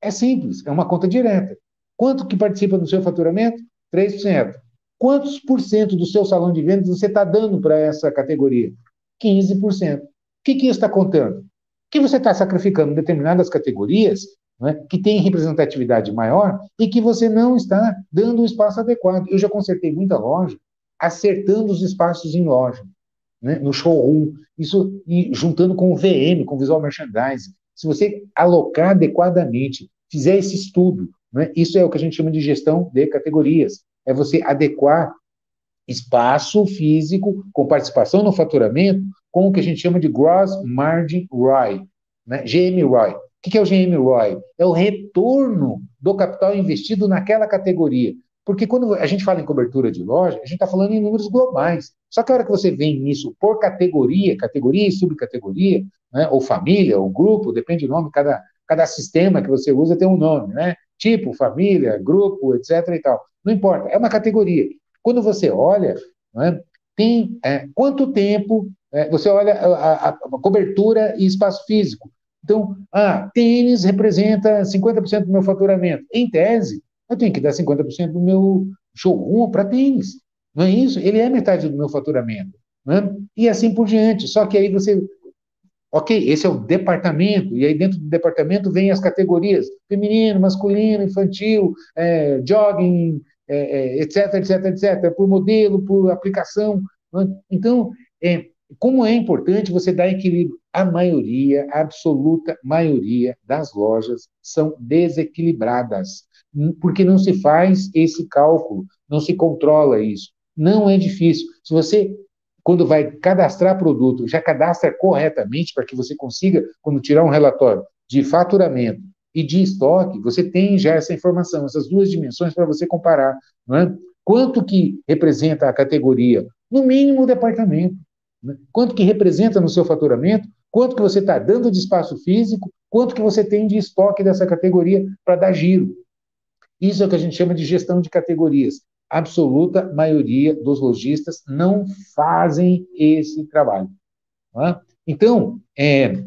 é simples, é uma conta direta. Quanto que participa do seu faturamento? 3%. Quantos por cento do seu salão de vendas você está dando para essa categoria? 15%. O que, que isso está contando? Que você está sacrificando determinadas categorias né, que tem representatividade maior e que você não está dando o espaço adequado. Eu já consertei muita loja acertando os espaços em loja, né, no showroom, isso e juntando com o VM, com o Visual Merchandising. Se você alocar adequadamente, fizer esse estudo, né, isso é o que a gente chama de gestão de categorias, é você adequar espaço físico com participação no faturamento com o que a gente chama de Gross Margin ROI, né, GM ROI. O que é o GM ROI? É o retorno do capital investido naquela categoria. Porque quando a gente fala em cobertura de loja, a gente está falando em números globais. Só que a hora que você vem nisso por categoria, categoria e subcategoria, né, ou família, ou grupo, depende do nome, cada, cada sistema que você usa tem um nome, né? Tipo, família, grupo, etc. e tal. Não importa, é uma categoria. Quando você olha, né, tem é, quanto tempo é, você olha a, a, a, cobertura e espaço físico. Então, ah, tênis representa 50% do meu faturamento. Em tese, eu tenho que dar 50% do meu showroom para tênis. Não é isso? Ele é metade do meu faturamento. Né? E assim por diante. Só que aí você. Ok, esse é o departamento, e aí dentro do departamento vem as categorias: feminino, masculino, infantil, é, jogging, é, é, etc, etc, etc, por modelo, por aplicação. Né? Então, é, como é importante você dar equilíbrio? A maioria, a absoluta maioria das lojas são desequilibradas, porque não se faz esse cálculo, não se controla isso. Não é difícil. Se você, quando vai cadastrar produto, já cadastra corretamente para que você consiga, quando tirar um relatório de faturamento e de estoque, você tem já essa informação, essas duas dimensões para você comparar. Não é? Quanto que representa a categoria? No mínimo o departamento. Né? Quanto que representa no seu faturamento? Quanto que você está dando de espaço físico? Quanto que você tem de estoque dessa categoria para dar giro? Isso é o que a gente chama de gestão de categorias. A absoluta maioria dos lojistas não fazem esse trabalho. Tá? Então, é,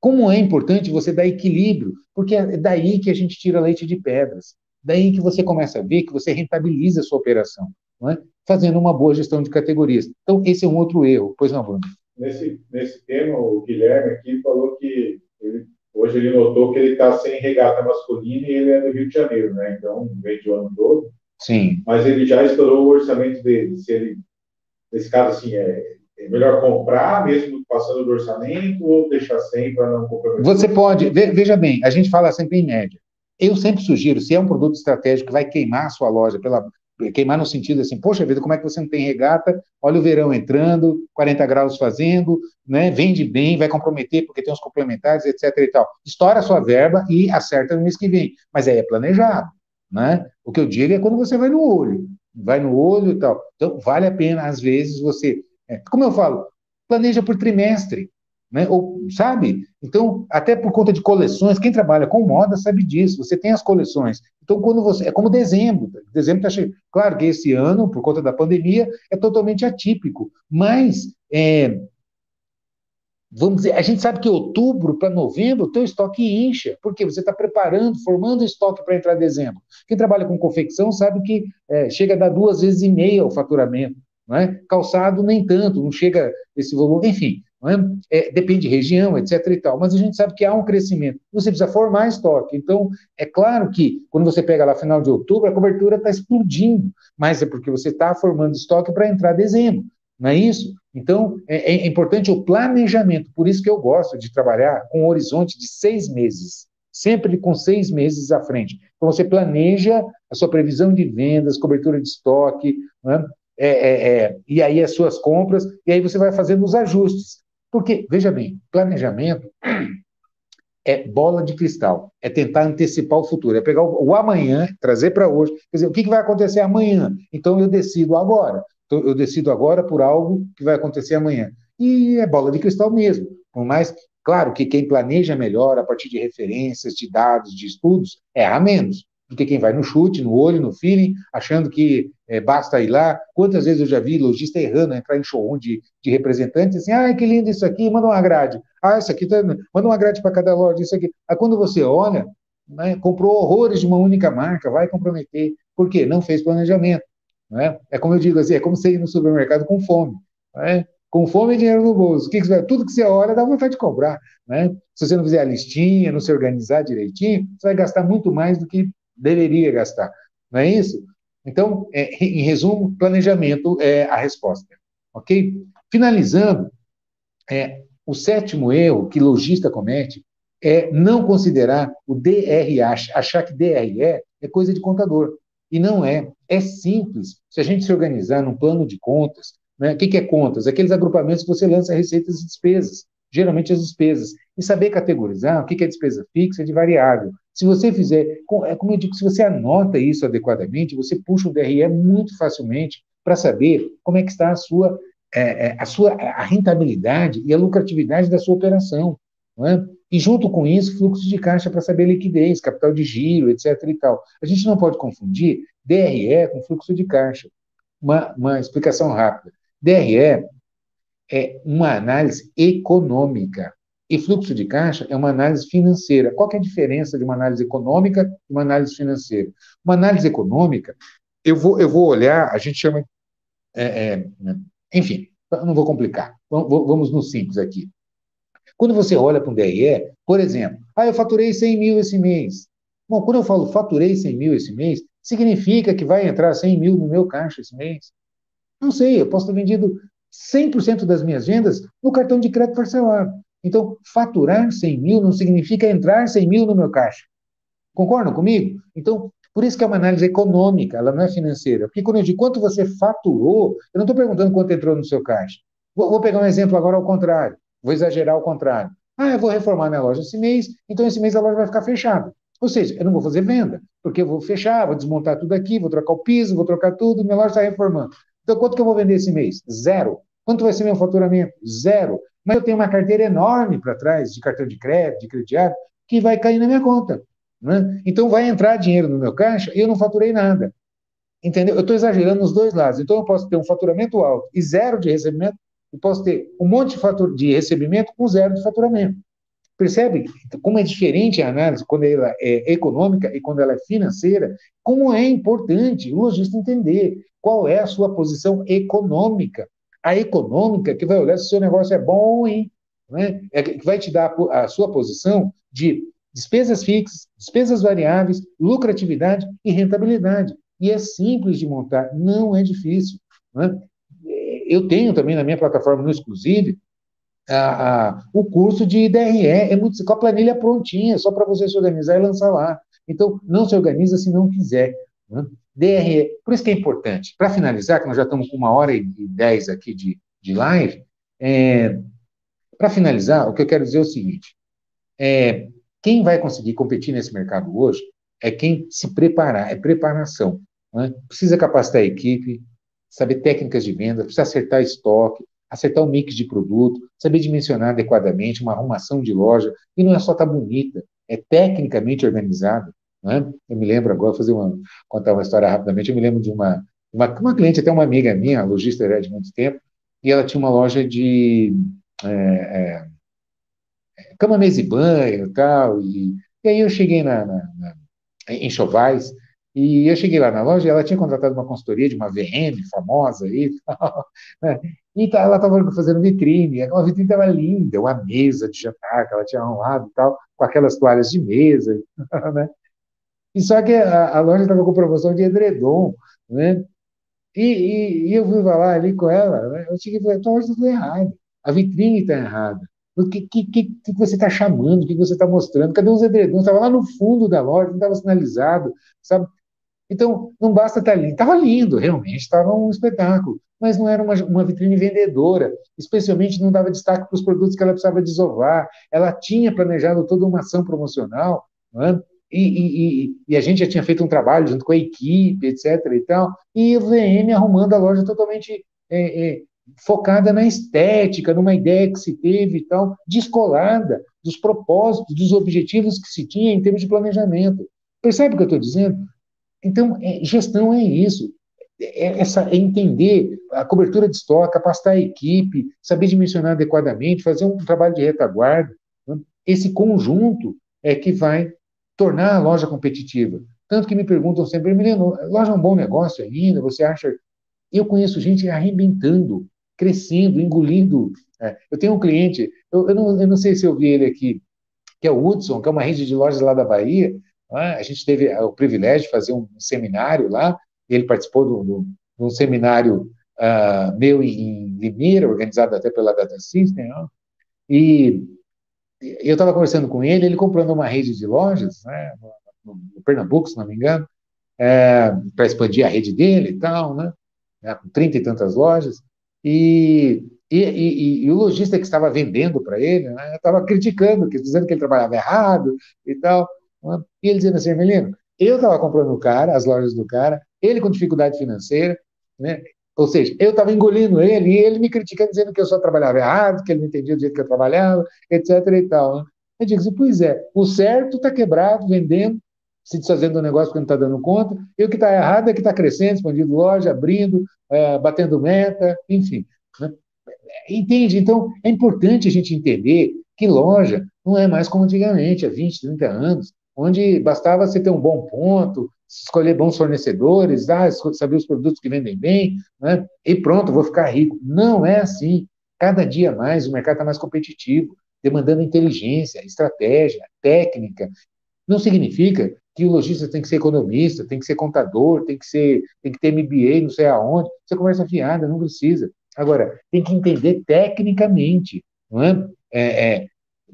como é importante você dar equilíbrio, porque é daí que a gente tira leite de pedras. Daí que você começa a ver que você rentabiliza a sua operação é? fazendo uma boa gestão de categorias. Então, esse é um outro erro. Pois não, Bruno? Nesse, nesse tema, o Guilherme aqui falou que ele, hoje ele notou que ele está sem regata masculina e ele é do Rio de Janeiro, né? Então, vende o ano todo. Sim. Mas ele já estourou o orçamento dele. Se ele, nesse caso, assim, é, é melhor comprar, mesmo passando do orçamento, ou deixar sem para não comprometer? Você pode, veja bem, a gente fala sempre em média. Eu sempre sugiro, se é um produto estratégico que vai queimar a sua loja pela, queimar no sentido assim, poxa vida, como é que você não tem regata? Olha o verão entrando, 40 graus fazendo, né? Vende bem, vai comprometer porque tem os complementares, etc e tal. Estoura a sua verba e acerta no mês que vem. Mas aí é planejado, né? O que eu digo é quando você vai no olho, vai no olho e tal. Então, vale a pena, às vezes, você. É, como eu falo, planeja por trimestre. Né? Ou, sabe? Então, até por conta de coleções, quem trabalha com moda sabe disso. Você tem as coleções. Então, quando você. É como dezembro. Dezembro está cheio. Claro que esse ano, por conta da pandemia, é totalmente atípico. Mas. É, vamos dizer, a gente sabe que outubro para novembro o teu estoque incha, porque você está preparando, formando estoque para entrar em dezembro. Quem trabalha com confecção sabe que é, chega a dar duas vezes e meia o faturamento. É? Calçado nem tanto, não chega esse volume, enfim. É? É, depende de região, etc. e tal, mas a gente sabe que há um crescimento. Você precisa formar estoque. Então, é claro que quando você pega lá final de outubro, a cobertura está explodindo, mas é porque você está formando estoque para entrar dezembro, não é isso? Então, é, é, importante o planejamento, por isso que eu gosto de trabalhar com um horizonte de seis meses, sempre com seis meses à frente. Então, você planeja a sua previsão de vendas, cobertura de estoque, né? É, é, é e aí as suas compras, e aí você vai fazendo os ajustes. Porque, veja bem, planejamento é bola de cristal, é tentar antecipar o futuro, é pegar o, o amanhã, trazer para hoje, quer dizer, o que, que vai acontecer amanhã? Então eu decido agora. Então, eu decido agora por algo que vai acontecer amanhã. E é bola de cristal mesmo. Por mais, claro que quem planeja melhor a partir de referências, de dados, de estudos, é a menos do que quem vai no chute, no olho, no feeling, achando que é, basta ir lá. Quantas vezes eu já vi lojista errando, entrar em showroom de, de representantes, assim, ah, que lindo isso aqui, manda uma grade. Ah, isso aqui, tá, manda uma grade para cada loja, isso aqui. Aí quando você olha, né, comprou horrores de uma única marca, vai comprometer. Por quê? Não fez planejamento. Né? É como eu digo assim, é como você ir no supermercado com fome. Né? Com fome e dinheiro no bolso. Que que você, tudo que você olha dá vontade de comprar. Né? Se você não fizer a listinha, não se organizar direitinho, você vai gastar muito mais do que deveria gastar. Não é isso? Então, é, em resumo, planejamento é a resposta. Ok? Finalizando, é, o sétimo erro que lojista comete é não considerar o DRA, achar que DRE é coisa de contador. E não é. É simples. Se a gente se organizar num plano de contas, né? o que, que é contas? Aqueles agrupamentos que você lança receitas e despesas, geralmente as despesas. E saber categorizar o que, que é despesa fixa e de variável. Se você fizer, é como eu digo, se você anota isso adequadamente, você puxa o DRE muito facilmente para saber como é que está a sua, é, é, a sua a rentabilidade e a lucratividade da sua operação. É? E junto com isso, fluxo de caixa para saber liquidez, capital de giro, etc. e tal. A gente não pode confundir DRE com fluxo de caixa. Uma, uma explicação rápida. DRE é uma análise econômica e fluxo de caixa é uma análise financeira. Qual é a diferença de uma análise econômica e uma análise financeira? Uma análise econômica, eu vou, eu vou olhar, a gente chama. É, é, enfim, não vou complicar. Vamos no simples aqui. Quando você olha para um DRE, por exemplo, ah, eu faturei 100 mil esse mês. Bom, quando eu falo faturei 100 mil esse mês, significa que vai entrar 100 mil no meu caixa esse mês? Não sei, eu posso ter vendido 100% das minhas vendas no cartão de crédito parcelado. Então, faturar 100 mil não significa entrar 100 mil no meu caixa. Concordam comigo? Então, por isso que é uma análise econômica, ela não é financeira. Porque quando eu digo quanto você faturou, eu não estou perguntando quanto entrou no seu caixa. Vou, vou pegar um exemplo agora ao contrário. Vou exagerar ao contrário. Ah, eu vou reformar minha loja esse mês, então esse mês a loja vai ficar fechada. Ou seja, eu não vou fazer venda, porque eu vou fechar, vou desmontar tudo aqui, vou trocar o piso, vou trocar tudo, minha loja está reformando. Então, quanto que eu vou vender esse mês? Zero. Quanto vai ser meu faturamento? Zero. Mas eu tenho uma carteira enorme para trás de cartão de crédito, de crediário, que vai cair na minha conta. Né? Então, vai entrar dinheiro no meu caixa e eu não faturei nada. Entendeu? Eu estou exagerando nos dois lados. Então, eu posso ter um faturamento alto e zero de recebimento, e posso ter um monte de, fator, de recebimento com zero de faturamento. Percebe como é diferente a análise quando ela é econômica e quando ela é financeira? Como é importante o lojista entender qual é a sua posição econômica. A econômica que vai olhar se o seu negócio é bom ou ruim. Né? É que vai te dar a sua posição de despesas fixas, despesas variáveis, lucratividade e rentabilidade. E é simples de montar, não é difícil. Né? eu tenho também na minha plataforma no Exclusive a, a, o curso de DRE, é muito, com a planilha prontinha, só para você se organizar e lançar lá. Então, não se organiza se não quiser. Né? DRE, por isso que é importante. Para finalizar, que nós já estamos com uma hora e dez aqui de, de live, é, para finalizar, o que eu quero dizer é o seguinte: é, quem vai conseguir competir nesse mercado hoje é quem se preparar, é preparação. Né? Precisa capacitar a equipe, saber técnicas de venda, precisa acertar estoque, acertar o mix de produto, saber dimensionar adequadamente uma arrumação de loja, e não é só estar tá bonita, é tecnicamente organizada. Né? Eu me lembro agora, fazer uma, contar uma história rapidamente, eu me lembro de uma, uma, uma cliente, até uma amiga minha, lojista era de muito tempo, e ela tinha uma loja de é, é, cama, mesa e banho e tal, e, aí eu cheguei na, na, na em Chovais, e eu cheguei lá na loja ela tinha contratado uma consultoria de uma VM famosa aí, [LAUGHS] né? e tá, ela estava fazendo vitrine, a vitrine estava linda, uma mesa de jantar que ela tinha arrumado e tal, com aquelas toalhas de mesa, [LAUGHS] né? E só que a, a loja estava com promoção de edredom, né? E, e, e eu fui falar ali com ela, né? eu cheguei e falei, a loja está errada, a vitrine está errada. O que, que, que, você está chamando? O que você está mostrando? Cadê os edredons? Estava lá no fundo da loja, não estava sinalizado, sabe? Então, não basta estar lindo. Estava lindo, realmente, estava um espetáculo. Mas não era uma, uma vitrine vendedora, especialmente não dava destaque para os produtos que ela precisava desovar. Ela tinha planejado toda uma ação promocional, é? E, e, e, a gente já tinha feito um trabalho junto com a equipe, etc. e tal, e o VM arrumando a loja totalmente é, é, focada na estética, numa ideia que se teve e tal, descolada dos propósitos, dos objetivos que se tinha em termos de planejamento. Percebe o que eu estou dizendo? Então, é, gestão é isso. É, essa, é entender a cobertura de estoque, capacitar a equipe, saber dimensionar adequadamente, fazer um trabalho de retaguarda. Né? Esse conjunto é que vai tornar a loja competitiva. Tanto que me perguntam sempre, Emiliano, loja é um bom negócio ainda? Você acha? Eu conheço gente arrebentando, crescendo, engolindo. É, eu tenho um cliente, eu, eu, não, eu não sei se eu vi ele aqui, que é o Hudson, que é uma rede de lojas lá da Bahia. É? A gente teve o privilégio de fazer um seminário lá, ele participou de um seminário uh, meu em Limeira, organizado até pela Data System, né? e eu estava conversando com ele, ele comprando uma rede de lojas, né, no, no Pernambuco, se não me engano, é, para expandir a rede dele e tal, né, né com trinta e tantas lojas, e, e, e, e o lojista que estava vendendo para ele, né, estava criticando, dizendo que ele trabalhava errado e tal, né, e ele dizendo assim, Melino, eu estava comprando o cara, as lojas do cara, ele com dificuldade financeira, né, ou seja, eu estava engolindo ele e ele me criticando, dizendo que eu só trabalhava errado, que ele não entendia do jeito que eu trabalhava, etc. e tal. Né? Eu digo assim, pois é, o certo está quebrado, vendendo, se desfazendo do negócio porque não está dando conta, e o que está errado é que está crescendo, expandindo loja, abrindo, é, batendo meta, enfim. Né? Entende? Então, é importante a gente entender que loja não é mais como antigamente, há 20, 30 anos, onde bastava você ter um bom ponto, escolher bons fornecedores, ah, saber os produtos que vendem bem, né? e pronto, vou ficar rico. Não é assim. Cada dia mais o mercado está mais competitivo, demandando inteligência, estratégia, técnica. Não significa que o lojista tem que ser economista, tem que ser contador, tem que ser, tem que ter MBA, não sei aonde. Você conversa fiada, não precisa. Agora, tem que entender tecnicamente, não é? é, é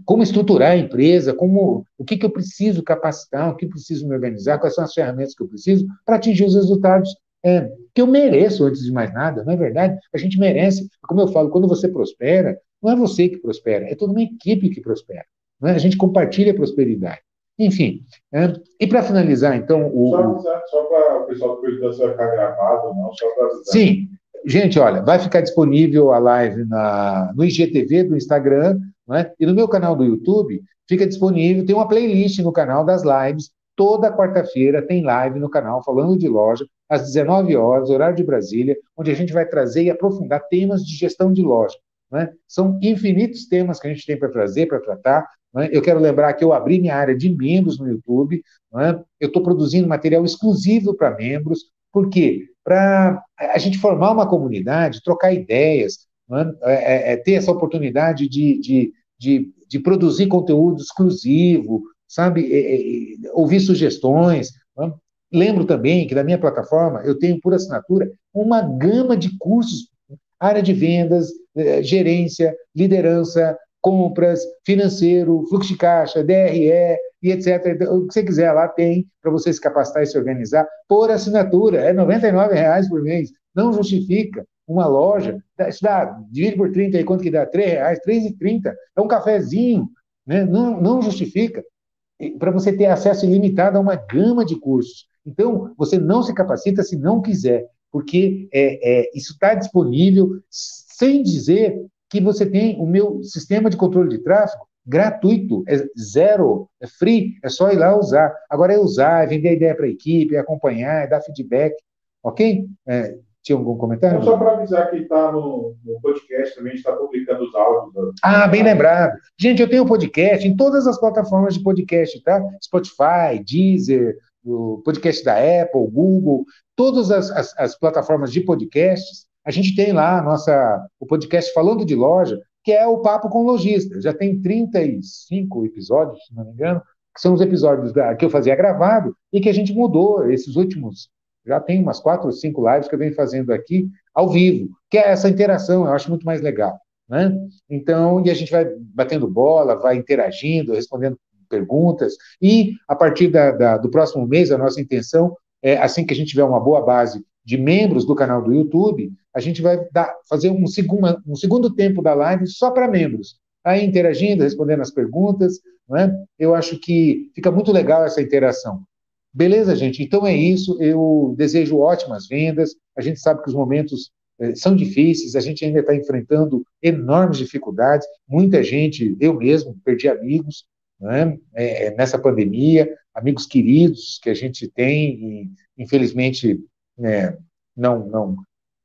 como estruturar a empresa, como o que, que eu preciso capacitar, o que eu preciso me organizar, quais são as ferramentas que eu preciso para atingir os resultados é, que eu mereço, antes de mais nada, não é verdade? A gente merece, como eu falo, quando você prospera, não é você que prospera, é toda uma equipe que prospera. É? A gente compartilha a prosperidade. Enfim, é, e para finalizar, então. O, só, só para o pessoal perguntar se vai ficar gravado ou não, só para avisar. Sim, gente, olha, vai ficar disponível a live na, no IGTV do Instagram, né? E no meu canal do YouTube fica disponível, tem uma playlist no canal das lives. Toda quarta-feira tem live no canal falando de loja, às 19 horas, horário de Brasília, onde a gente vai trazer e aprofundar temas de gestão de loja. Né? São infinitos temas que a gente tem para trazer, para tratar. Né? Eu quero lembrar que eu abri minha área de membros no YouTube. Né? Eu estou produzindo material exclusivo para membros. Por quê? Para a gente formar uma comunidade, trocar ideias? É, é, é, ter essa oportunidade de, de, de, de, produzir conteúdo exclusivo, sabe, é, ouvir sugestões. Né? Lembro também que na minha plataforma eu tenho por assinatura uma gama de cursos, área de vendas, gerência, liderança, compras, financeiro, fluxo de caixa, DRE e etc. Então, o que você quiser lá tem para você se capacitar e se organizar por assinatura. É R$ 99,00 por mês. Não justifica uma loja, isso dá, divide por 30 aí, quanto que dá? R$ reais, R$ 3,30. É um cafezinho, né? não, não justifica. Para você ter acesso ilimitado a uma gama de cursos. Então, você não se capacita se não quiser, porque é, é, isso está disponível, sem dizer que você tem o meu sistema de controle de tráfego gratuito, é zero, é free, é só ir lá usar. Agora é usar, é vender a ideia para a equipe, é acompanhar, é dar feedback, ok? É, tinha algum comentário? só para avisar que está no, no, podcast também, está publicando os áudios. Ah, bem lembrado. Gente, eu tenho podcast em todas as plataformas de podcast, tá? Spotify, Deezer, o podcast da Apple, Google, todas as, as, as plataformas de podcasts. A gente tem lá nossa, o podcast Falando de Loja, que é o Papo com Lojista. Já tem 35 episódios, se não me engano, que são os episódios da, que eu fazia gravado e que a gente mudou esses últimos já tem umas quatro ou cinco lives que eu venho fazendo aqui ao vivo, que é essa interação, eu acho muito mais legal. Né? Então, e a gente vai batendo bola, vai interagindo, respondendo perguntas, e a partir da, da, do próximo mês, a nossa intenção é, assim que a gente tiver uma boa base de membros do canal do YouTube, a gente vai dar, fazer um, segundo, um segundo tempo da live só para membros, aí interagindo, respondendo as perguntas, né? eu acho que fica muito legal essa interação. Beleza, gente? Então é isso. Eu desejo ótimas vendas. A gente sabe que os momentos eh, são difíceis, a gente ainda está enfrentando enormes dificuldades. Muita gente, eu mesmo, perdi amigos né, é, nessa pandemia, amigos queridos que a gente tem e, infelizmente, né, não, não,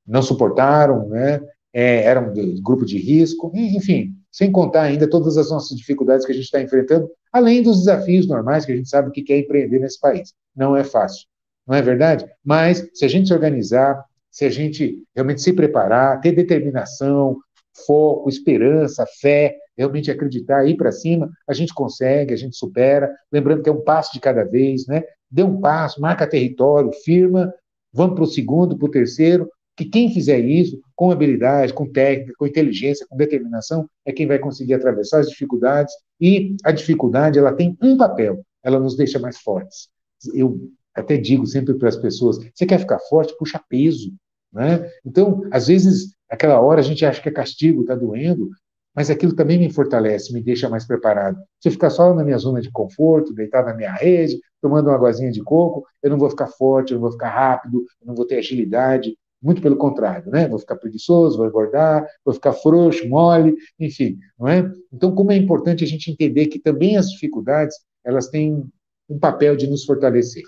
não suportaram, né, é, eram de grupo de risco, enfim, sem contar ainda todas as nossas dificuldades que a gente está enfrentando, além dos desafios normais que a gente sabe que quer empreender nesse país. Não é fácil, não é verdade? Mas, se a gente se organizar, se a gente realmente se preparar, ter determinação, foco, esperança, fé, realmente acreditar, ir para cima, a gente consegue, a gente supera. Lembrando que é um passo de cada vez, né? Dê um passo, marca território, firma, vamos para o segundo, para o terceiro, que quem fizer isso, com habilidade, com técnica, com inteligência, com determinação, é quem vai conseguir atravessar as dificuldades. E a dificuldade, ela tem um papel, ela nos deixa mais fortes. Eu até digo sempre para as pessoas: você quer ficar forte, puxa peso. Né? Então, às vezes, aquela hora a gente acha que é castigo, está doendo, mas aquilo também me fortalece, me deixa mais preparado. Se eu ficar só na minha zona de conforto, deitado na minha rede, tomando uma aguazinha de coco, eu não vou ficar forte, eu não vou ficar rápido, eu não vou ter agilidade, muito pelo contrário, né? Vou ficar preguiçoso, vou engordar, vou ficar frouxo, mole, enfim, não é? Então, como é importante a gente entender que também as dificuldades, elas têm um papel de nos fortalecer.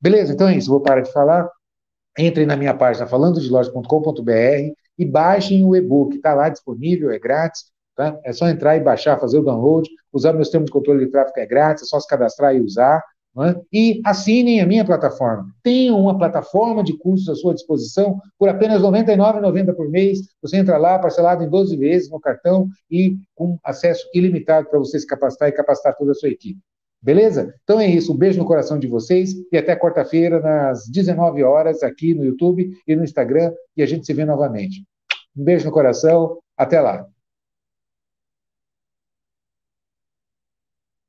Beleza? Então é isso, vou parar de falar. Entrem na minha página falando de loja.com.br e baixem o e-book, está lá disponível, é grátis, tá? É só entrar e baixar, fazer o download, usar meus termos de controle de tráfego é grátis, é só se cadastrar e usar. É? E assinem a minha plataforma. Tenham uma plataforma de cursos à sua disposição por apenas R$ 99,90 por mês. Você entra lá, parcelado em 12 vezes no cartão e com acesso ilimitado para você se capacitar e capacitar toda a sua equipe. Beleza? Então é isso. Um beijo no coração de vocês e até quarta-feira, nas 19 horas, aqui no YouTube e no Instagram, e a gente se vê novamente. Um beijo no coração. Até lá.